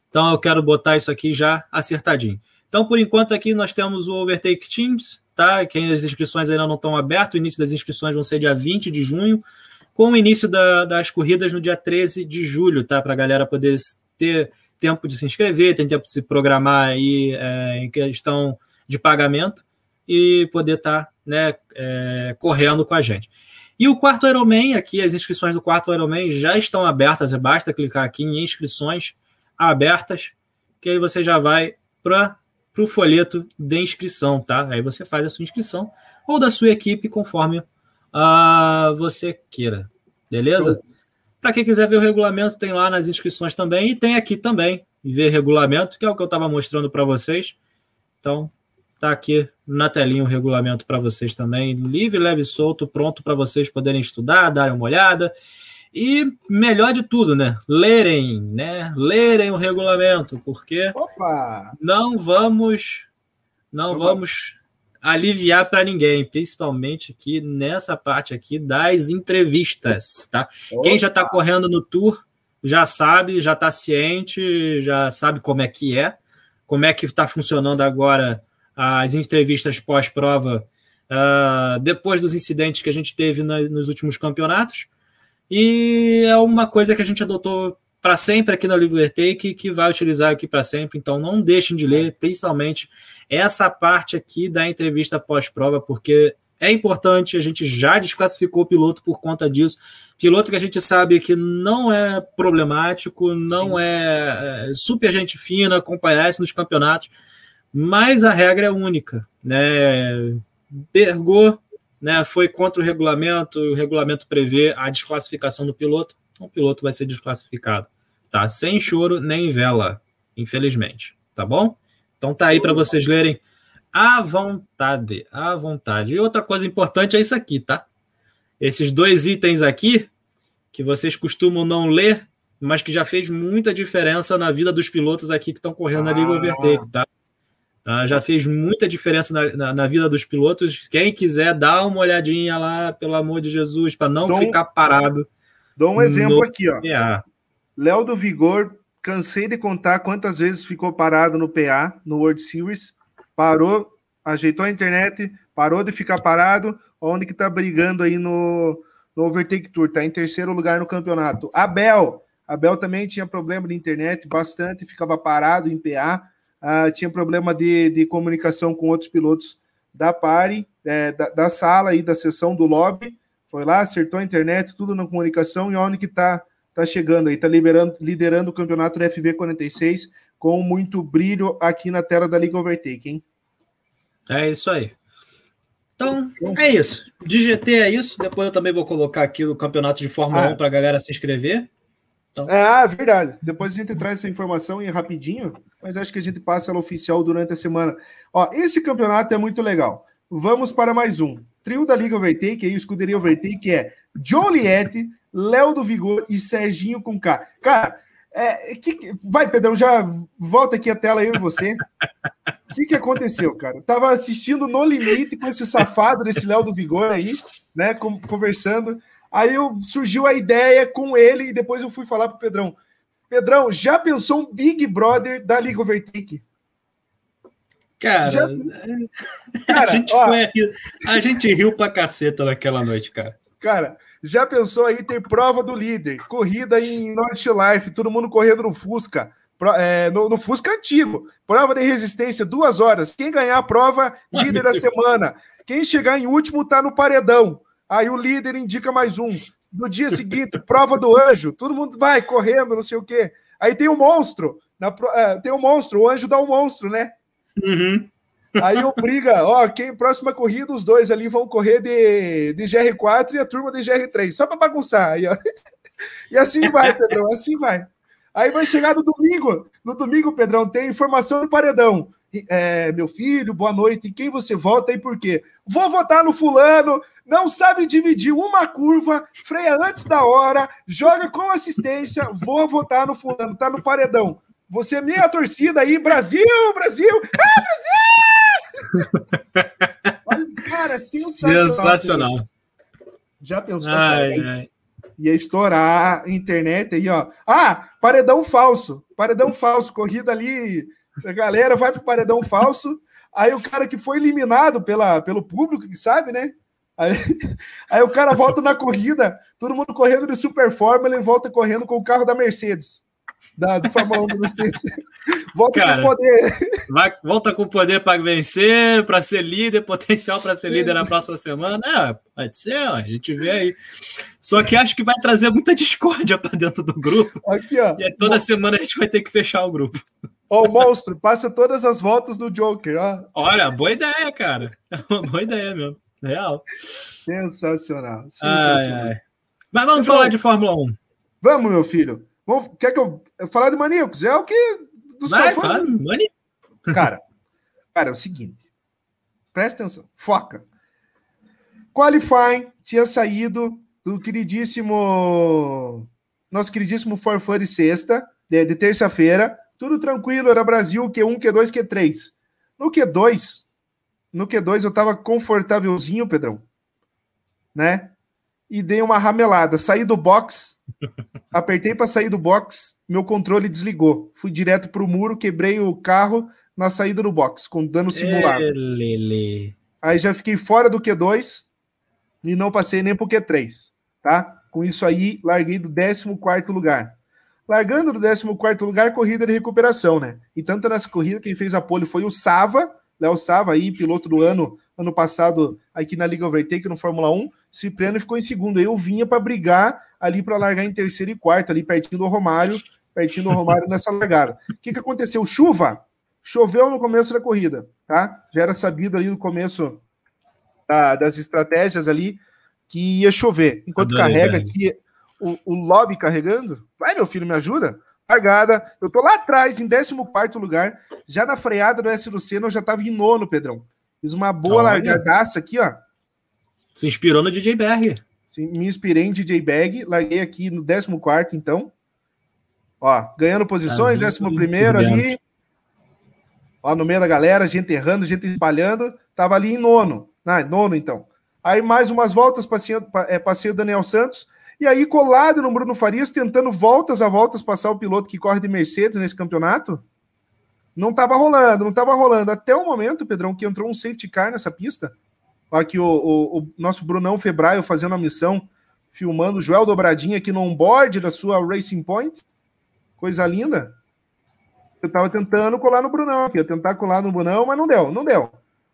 Então eu quero botar isso aqui já acertadinho. Então, por enquanto, aqui nós temos o Overtake Teams, tá? Que as inscrições ainda não estão abertas. O início das inscrições vão ser dia 20 de junho com o início da, das corridas no dia 13 de julho, tá? Para a galera poder ter tempo de se inscrever, ter tempo de se programar aí é, em questão de pagamento e poder estar tá, né, é, correndo com a gente. E o quarto Ironman, aqui as inscrições do quarto Ironman já estão abertas, basta clicar aqui em inscrições abertas, que aí você já vai para o folheto de inscrição, tá? Aí você faz a sua inscrição ou da sua equipe conforme uh, você queira. Beleza? Para quem quiser ver o regulamento, tem lá nas inscrições também. E tem aqui também, ver regulamento, que é o que eu estava mostrando para vocês. Então, tá aqui na telinha o regulamento para vocês também. Livre, leve e solto, pronto para vocês poderem estudar, darem uma olhada. E melhor de tudo, né? Lerem, né? Lerem o regulamento, porque Opa! não vamos não vamos aliviar para ninguém, principalmente aqui nessa parte aqui das entrevistas, tá? Opa. Quem já está correndo no tour já sabe, já está ciente, já sabe como é que é, como é que está funcionando agora as entrevistas pós-prova uh, depois dos incidentes que a gente teve na, nos últimos campeonatos. E é uma coisa que a gente adotou para sempre aqui na Take que vai utilizar aqui para sempre. Então não deixem de ler, principalmente essa parte aqui da entrevista pós-prova, porque é importante, a gente já desclassificou o piloto por conta disso. Piloto que a gente sabe que não é problemático, não é, é super gente fina, comparece nos campeonatos, mas a regra é única, né? Bergou, né, foi contra o regulamento, o regulamento prevê a desclassificação do piloto, então o piloto vai ser desclassificado, tá? Sem choro nem vela, infelizmente, tá bom? Então tá aí para vocês lerem à vontade, à vontade. E outra coisa importante é isso aqui, tá? Esses dois itens aqui que vocês costumam não ler, mas que já fez muita diferença na vida dos pilotos aqui que estão correndo ah. na Liga Overtake, tá? Ah, já fez muita diferença na, na, na, vida dos pilotos. Quem quiser, dá uma olhadinha lá, pelo amor de Jesus, para não ficar parado. Dou um exemplo aqui, ó. PA. Léo do Vigor, cansei de contar quantas vezes ficou parado no PA, no World Series. Parou, ajeitou a internet, parou de ficar parado. Onde que tá brigando aí no, no Overtake Tour? Tá em terceiro lugar no campeonato. Abel. Abel também tinha problema de internet bastante, ficava parado em PA uh, tinha problema de, de comunicação com outros pilotos da pare, é, da, da, sala aí, da sessão do lobby, foi lá, acertou a internet, tudo na comunicação, e onde que tá, tá chegando aí, tá liberando, liderando o campeonato da FV46 com muito brilho aqui na tela da Liga Overtake, hein? É isso aí. Então, é isso. De GT é isso. Depois eu também vou colocar aqui o campeonato de Fórmula ah. 1 para a galera se inscrever. Então... É, ah, verdade. Depois a gente traz essa informação e rapidinho, mas acho que a gente passa ela oficial durante a semana. Ó, esse campeonato é muito legal. Vamos para mais um. Trio da Liga Overtake, aí o Escuderia Overtake, é John Liette, Léo do Vigor e Serginho com K. Cara, é, que, vai, Pedrão, já volta aqui a tela eu e você. O que, que aconteceu, cara? tava assistindo No Limite com esse safado desse Léo do Vigor aí, né, conversando. Aí eu, surgiu a ideia com ele e depois eu fui falar pro Pedrão. Pedrão, já pensou um Big Brother da League Overtake? Cara, já... cara a, gente ó, foi, a gente riu pra caceta naquela noite, cara. Cara, já pensou aí ter prova do líder, corrida em North Life, todo mundo correndo no Fusca, é, no, no, Fusca antigo, prova de resistência, duas horas. Quem ganhar a prova, líder da semana. Quem chegar em último tá no paredão. Aí o líder indica mais um. No dia seguinte, prova do anjo, todo mundo vai correndo, não sei o quê. Aí tem o um monstro, na, é, tem o um monstro, o anjo dá o um monstro, né? Uhum. Aí obriga, ó, quem próxima corrida, os dois ali vão correr de, de GR4 e a turma de GR3, só para bagunçar. Aí, ó. E assim vai, Pedrão, assim vai. Aí vai chegar no domingo, no domingo, Pedrão, tem informação no paredão é, meu filho, boa noite, em quem você vota e por quê? Vou votar no fulano, não sabe dividir uma curva, freia antes da hora, joga com assistência, vou votar no fulano, tá no paredão. Você é minha torcida aí, Brasil, Brasil! Ah, Brasil! Olha, cara, sensacional. Sensacional. Já pensou? Ai, ai. Ia estourar a internet aí, ó. Ah, paredão falso. Paredão falso. Corrida ali a galera vai pro paredão falso, aí o cara que foi eliminado pela, pelo público, que sabe, né? Aí, aí o cara volta na corrida, todo mundo correndo de super forma, ele volta correndo com o carro da Mercedes. Da, do Fórmula 1 do Mercedes. Volta cara, com poder. Vai, volta com poder para vencer, para ser líder, potencial para ser líder na próxima semana. É, pode ser, ó, a gente vê aí. Só que acho que vai trazer muita discórdia para dentro do grupo. Aqui, ó. E toda semana a gente vai ter que fechar o grupo. Ó, o monstro, passa todas as voltas no Joker, ó. Olha, boa ideia, cara. boa ideia mesmo. Real. Sensacional. sensacional. Ai, ai. Mas vamos Você falar de Fórmula 1. Vamos, meu filho. Vamos, quer que eu, eu falar de maníacos? É o que dos Vai, fala, mani... Cara, cara, é o seguinte. Presta atenção. Foca. Qualifying tinha saído do queridíssimo nosso queridíssimo Forfã sexta, de, de terça-feira, tudo tranquilo, era Brasil, Q1, Q2, Q3. No Q2, no Q2 eu tava confortávelzinho, Pedrão, né? E dei uma ramelada. Saí do box, apertei para sair do box, meu controle desligou. Fui direto pro muro, quebrei o carro na saída do box, com dano simulado. Lele. Aí já fiquei fora do Q2 e não passei nem pro Q3, tá? Com isso aí, larguei do 14 lugar. Largando no 14 lugar, corrida de recuperação, né? E tanto nessa corrida, quem fez a pole foi o Sava, Léo Sava, aí, piloto do ano, ano passado, aqui na Liga Overtake, no Fórmula 1. Cipriano ficou em segundo. Eu vinha para brigar ali para largar em terceiro e quarto, ali pertinho do Romário, pertinho do Romário nessa largada. O que, que aconteceu? Chuva. Choveu no começo da corrida, tá? Já era sabido ali no começo da, das estratégias ali que ia chover. Enquanto Adorei, carrega velho. aqui o, o lobby carregando, vai meu filho, me ajuda? Largada, eu tô lá atrás, em 14 lugar, já na freada do S do Senna, eu já tava em nono, Pedrão. Fiz uma boa Olha. largadaça aqui, ó. Se inspirou no DJ Berg. Sim, me inspirei em DJ Bag, larguei aqui no 14, então. Ó, ganhando posições, 11 primeiro ali. Ó, no meio da galera, gente errando, gente espalhando. Tava ali em nono. Ah, nono, então. Aí mais umas voltas, passei, é, passei o Daniel Santos. E aí, colado no Bruno Farias, tentando voltas a voltas passar o piloto que corre de Mercedes nesse campeonato. Não tava rolando, não tava rolando. Até o momento, Pedrão, que entrou um safety car nessa pista. Aqui o, o, o nosso Brunão Febraio fazendo a missão, filmando o Joel Dobradinha aqui no onboard da sua Racing Point. Coisa linda. Eu tava tentando colar no Brunão aqui, eu tentar colar no Brunão, mas não deu, não deu.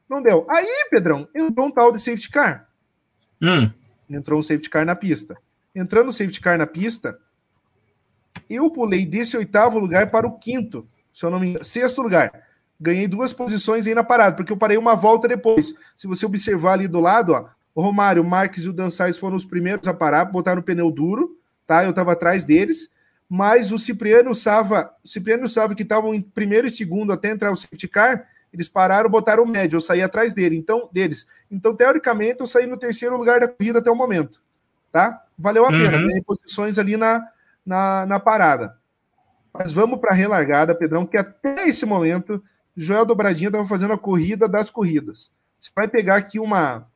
Não deu. Aí, Pedrão, entrou um tal de safety car. Hum. Entrou um safety car na pista. Entrando o safety car na pista, eu pulei desse oitavo lugar para o quinto, se eu não me engano, sexto lugar ganhei duas posições aí na parada, porque eu parei uma volta depois. Se você observar ali do lado, ó, o Romário, o Marques e o Dan foram os primeiros a parar, botaram o pneu duro, tá? Eu tava atrás deles, mas o Cipriano Sava, o Cipriano e Sava que estavam em primeiro e segundo até entrar o safety car, eles pararam, botaram o médio, eu saí atrás dele, então, deles. Então, teoricamente, eu saí no terceiro lugar da corrida até o momento, tá? Valeu a uhum. pena, ganhei posições ali na, na, na parada. Mas vamos para a relargada, Pedrão, que até esse momento Joel Dobradinha estava fazendo a corrida das corridas. Você vai pegar aqui uma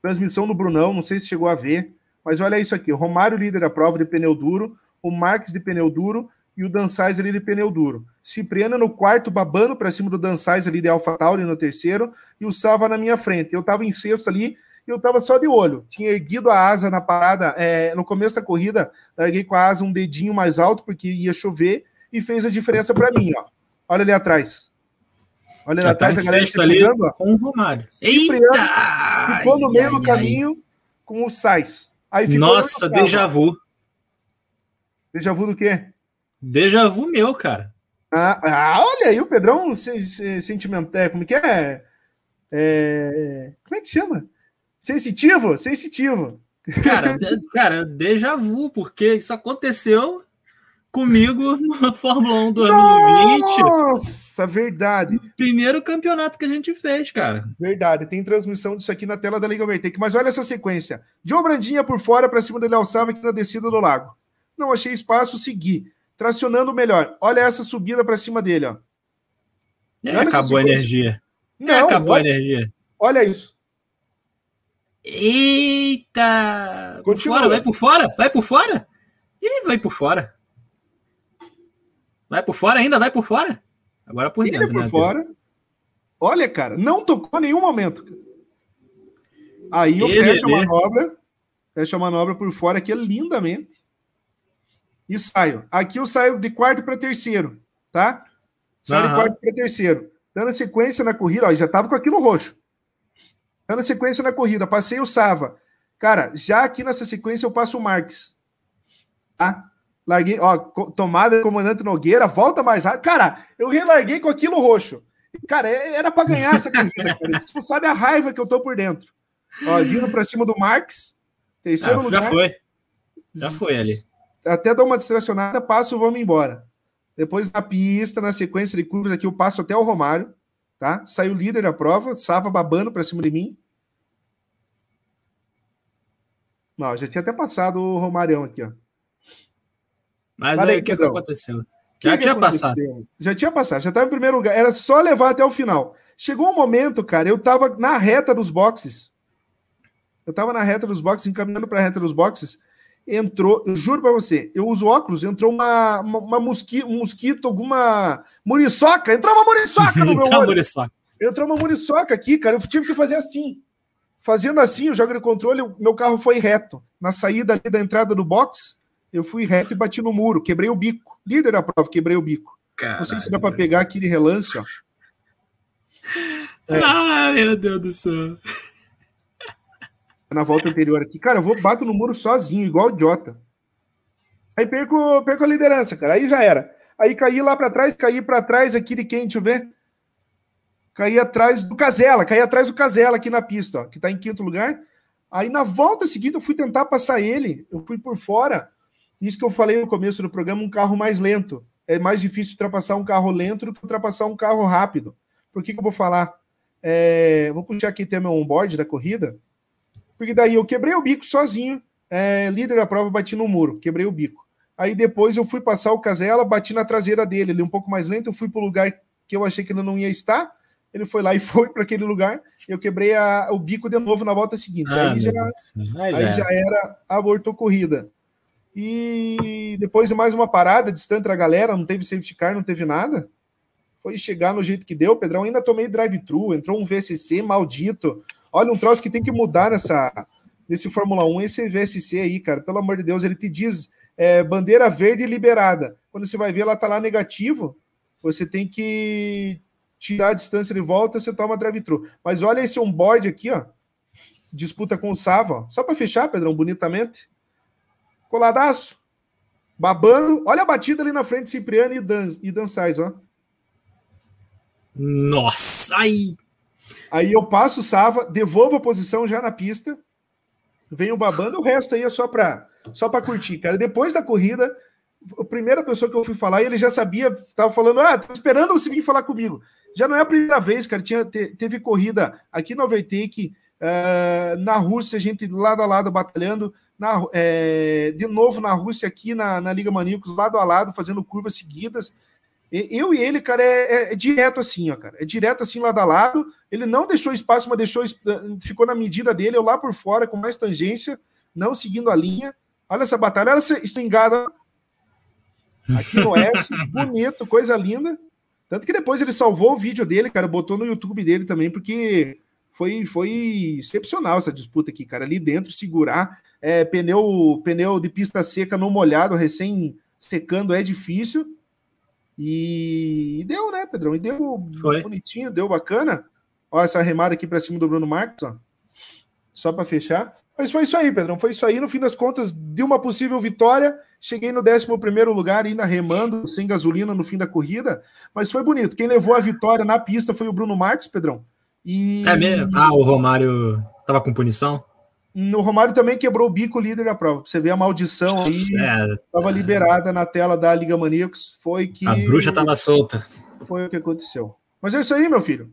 transmissão do Brunão, não sei se chegou a ver, mas olha isso aqui: Romário, líder da prova de pneu duro, o Marques de pneu duro e o Dançais ali de pneu duro. Cipriano no quarto, babando para cima do Dançais ali de AlphaTauri no terceiro, e o Salva na minha frente. Eu estava em sexto ali eu estava só de olho. Tinha erguido a asa na parada, é, no começo da corrida, larguei com a asa um dedinho mais alto, porque ia chover, e fez a diferença para mim, ó. Olha ali atrás. Olha ali atrás, a galera ali com o Romário. Eita! Ficou no meio ai, do caminho ai. com o Sais. Aí Nossa, déjà vu. Déjà vu do quê? Déjà vu meu, cara. Ah, ah olha aí o Pedrão sentimental. É, como que é? é? Como é que chama? Sensitivo? Sensitivo. Cara, cara, déjà vu, porque isso aconteceu comigo na Fórmula 1 2020. Nossa, verdade. Primeiro campeonato que a gente fez, cara. Verdade, tem transmissão disso aqui na tela da Liga Overtake. Mas olha essa sequência. Joe Brandinha por fora para cima dele alçava aqui na descida do lago. Não achei espaço, segui. Tracionando melhor. Olha essa subida para cima dele, ó. É, acabou a energia. Não, é, acabou olha, a energia. Olha isso. Eita! Por fora, vai por fora? Vai por fora? Ih, vai por fora. Vai por fora ainda? Vai por fora? Agora por dentro. Ele por né, fora. Olha, cara, não tocou em nenhum momento. Aí eu fecho a manobra, fecho a manobra por fora aqui lindamente e saio. Aqui eu saio de quarto para terceiro, tá? Saio uhum. de quarto para terceiro. Dando sequência na corrida, ó, já tava com aquilo roxo. Dando sequência na corrida, passei o Sava. Cara, já aqui nessa sequência eu passo o Marques. Tá? Larguei, ó, tomada do comandante Nogueira, volta mais rápido. Cara, eu relarguei com aquilo roxo. Cara, é, era para ganhar essa corrida, cara. Você sabe a raiva que eu tô por dentro. Ó, vindo para cima do Marx, terceiro ah, lugar. Já foi. Já foi ali. Até dar uma distracionada, passo, vamos embora. Depois na pista, na sequência de curvas aqui, eu passo até o Romário, tá? Saiu líder da prova, Sava babando para cima de mim. Não, já tinha até passado o Romário aqui, ó. Mas aí, o que, que, aconteceu? Que já que tinha aconteceu? passado. Já tinha passado, já estava em primeiro lugar. Era só levar até o final. Chegou um momento, cara, eu estava na reta dos boxes. Eu estava na reta dos boxes, encaminhando para a reta dos boxes. Entrou, eu juro para você, eu uso óculos, entrou uma, uma, uma mosqui, um mosquito, alguma muriçoca. Entrou uma muriçoca no meu olho. Muriçoca. Entrou uma muriçoca aqui, cara. Eu tive que fazer assim. Fazendo assim, o jogo de controle, o meu carro foi reto. Na saída ali da entrada do box, eu fui reto e bati no muro, quebrei o bico. Líder da prova, quebrei o bico. Caralho, não sei se dá para pegar aquele relance, ó. É. Ah, meu Deus do céu. Na volta anterior aqui. Cara, eu vou bato no muro sozinho, igual idiota. Aí perco, perco a liderança, cara. Aí já era. Aí caí lá para trás, caí para trás aqui de quem, deixa eu ver. Caí atrás do Casela, caí atrás do Casela aqui na pista, ó, que está em quinto lugar. Aí na volta seguinte eu fui tentar passar ele, eu fui por fora. Isso que eu falei no começo do programa, um carro mais lento. É mais difícil ultrapassar um carro lento do que ultrapassar um carro rápido. Por que, que eu vou falar? É, vou puxar aqui até meu onboard da corrida, porque daí eu quebrei o bico sozinho, é, líder da prova, bati no muro, quebrei o bico. Aí depois eu fui passar o Casella, bati na traseira dele, ele um pouco mais lento, eu fui para o lugar que eu achei que ele não ia estar, ele foi lá e foi para aquele lugar, eu quebrei a, o bico de novo na volta seguinte. Ah, aí, já, aí já era abortou corrida. E depois de mais uma parada, distante da galera, não teve safety car, não teve nada. Foi chegar no jeito que deu, Pedrão. Ainda tomei drive-thru, entrou um VSC maldito. Olha, um troço que tem que mudar nessa, nesse Fórmula 1, esse VSC aí, cara. Pelo amor de Deus, ele te diz é, bandeira verde liberada. Quando você vai ver, ela tá lá negativo. Você tem que tirar a distância de volta, você toma drive-thru. Mas olha esse onboard aqui, ó. Disputa com o Sava, ó. Só para fechar, Pedrão, bonitamente. Coladaço. Babando. Olha a batida ali na frente, Cipriano e Dan, e Dan Sais, ó. Nossa! Ai. Aí eu passo o Sava, devolvo a posição já na pista. Venho babando, o resto aí é só para só para curtir, cara. Depois da corrida, a primeira pessoa que eu fui falar, ele já sabia, tava falando, ah, tô esperando você vir falar comigo. Já não é a primeira vez, cara. Tinha, te, teve corrida aqui no Overtake, uh, na Rússia, gente lado a lado batalhando, na, é, de novo na Rússia, aqui na, na Liga Maníacos, lado a lado, fazendo curvas seguidas. Eu e ele, cara, é, é, é, direto assim, ó, cara. É direto assim, lado a lado. Ele não deixou espaço, mas deixou, ficou na medida dele, eu lá por fora, com mais tangência, não seguindo a linha. Olha essa batalha, olha essa espingarda aqui no S, bonito, coisa linda. Tanto que depois ele salvou o vídeo dele, cara, botou no YouTube dele também, porque foi, foi excepcional essa disputa aqui, cara. Ali dentro, segurar é, pneu, pneu de pista seca no molhado, recém secando, é difícil. E, e deu, né, Pedrão? E deu Foi. bonitinho, deu bacana. Olha essa remada aqui para cima do Bruno Marcos, ó. Só para fechar. Mas foi isso aí, Pedrão. Foi isso aí. No fim das contas, de uma possível vitória, cheguei no 11 lugar, ainda remando, sem gasolina no fim da corrida. Mas foi bonito. Quem levou a vitória na pista foi o Bruno Marcos, Pedrão. E... É mesmo? Ah, o Romário tava com punição? O Romário também quebrou o bico líder da prova. Você vê a maldição aí. Estava é, liberada na tela da Liga Maníacos. Foi que. A bruxa estava solta. Foi o que aconteceu. Mas é isso aí, meu filho.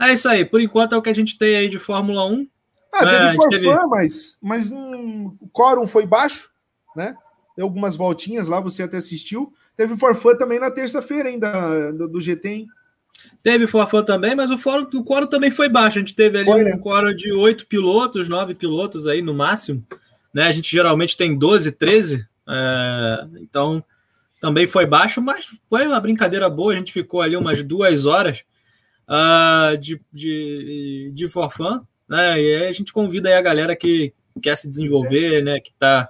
É isso aí. Por enquanto é o que a gente tem aí de Fórmula 1. Ah, teve é, forfã, teve... mas, mas um, o quórum foi baixo, né? Deu algumas voltinhas lá, você até assistiu. Teve forfã também na terça-feira ainda do, do GT, hein? Teve Forfã também, mas o, fórum, o quórum também foi baixo. A gente teve ali um né? quórum de oito pilotos, nove pilotos aí no máximo. Né? A gente geralmente tem 12, 13. É, então também foi baixo, mas foi uma brincadeira boa. A gente ficou ali umas duas horas uh, de, de, de forfã. Né? E aí a gente convida aí a galera que quer se desenvolver, né? que está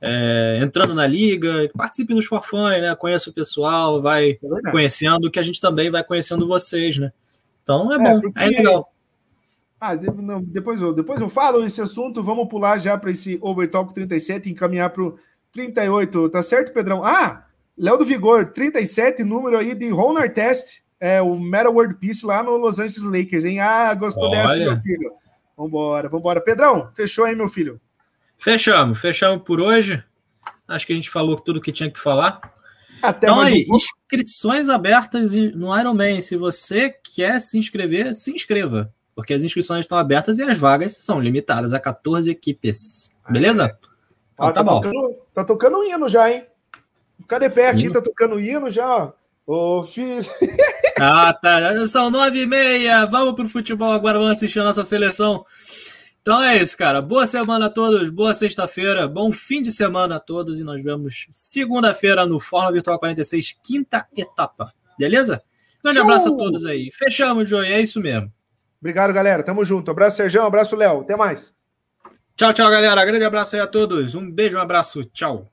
é, entrando na liga, participe dos forfãs, né? Conheça o pessoal, vai é conhecendo, que a gente também vai conhecendo vocês, né? Então é, é bom, porque... é legal. Ah, não, depois, eu, depois eu falo esse assunto, vamos pular já para esse Overtalk 37 e encaminhar para o 38, tá certo, Pedrão? Ah, Léo do Vigor, 37, número aí de Ron Test, é o Meta World Peace lá no Los Angeles Lakers, hein? Ah, gostou Olha. dessa, meu filho? Vambora, vambora. Pedrão, fechou aí, meu filho? Fechamos, fechamos por hoje. Acho que a gente falou tudo que tinha que falar. Até então aí, um... inscrições abertas no Ironman. Se você quer se inscrever, se inscreva. Porque as inscrições estão abertas e as vagas são limitadas a 14 equipes. Beleza? Ah, então, tá, tá, bom. Tocando, tá tocando hino já, hein? O de pé aqui hino? tá tocando hino já. Ô, filho. Ah, tá. São nove e meia. Vamos pro futebol agora. Vamos assistir a nossa seleção. Então é isso, cara. Boa semana a todos, boa sexta-feira, bom fim de semana a todos e nós vemos segunda-feira no Fórmula Virtual 46, quinta etapa. Beleza? Grande Show! abraço a todos aí. Fechamos, Joey. É isso mesmo. Obrigado, galera. Tamo junto. Abraço, Sérgio. Abraço, Léo. Até mais. Tchau, tchau, galera. Grande abraço aí a todos. Um beijo, um abraço. Tchau.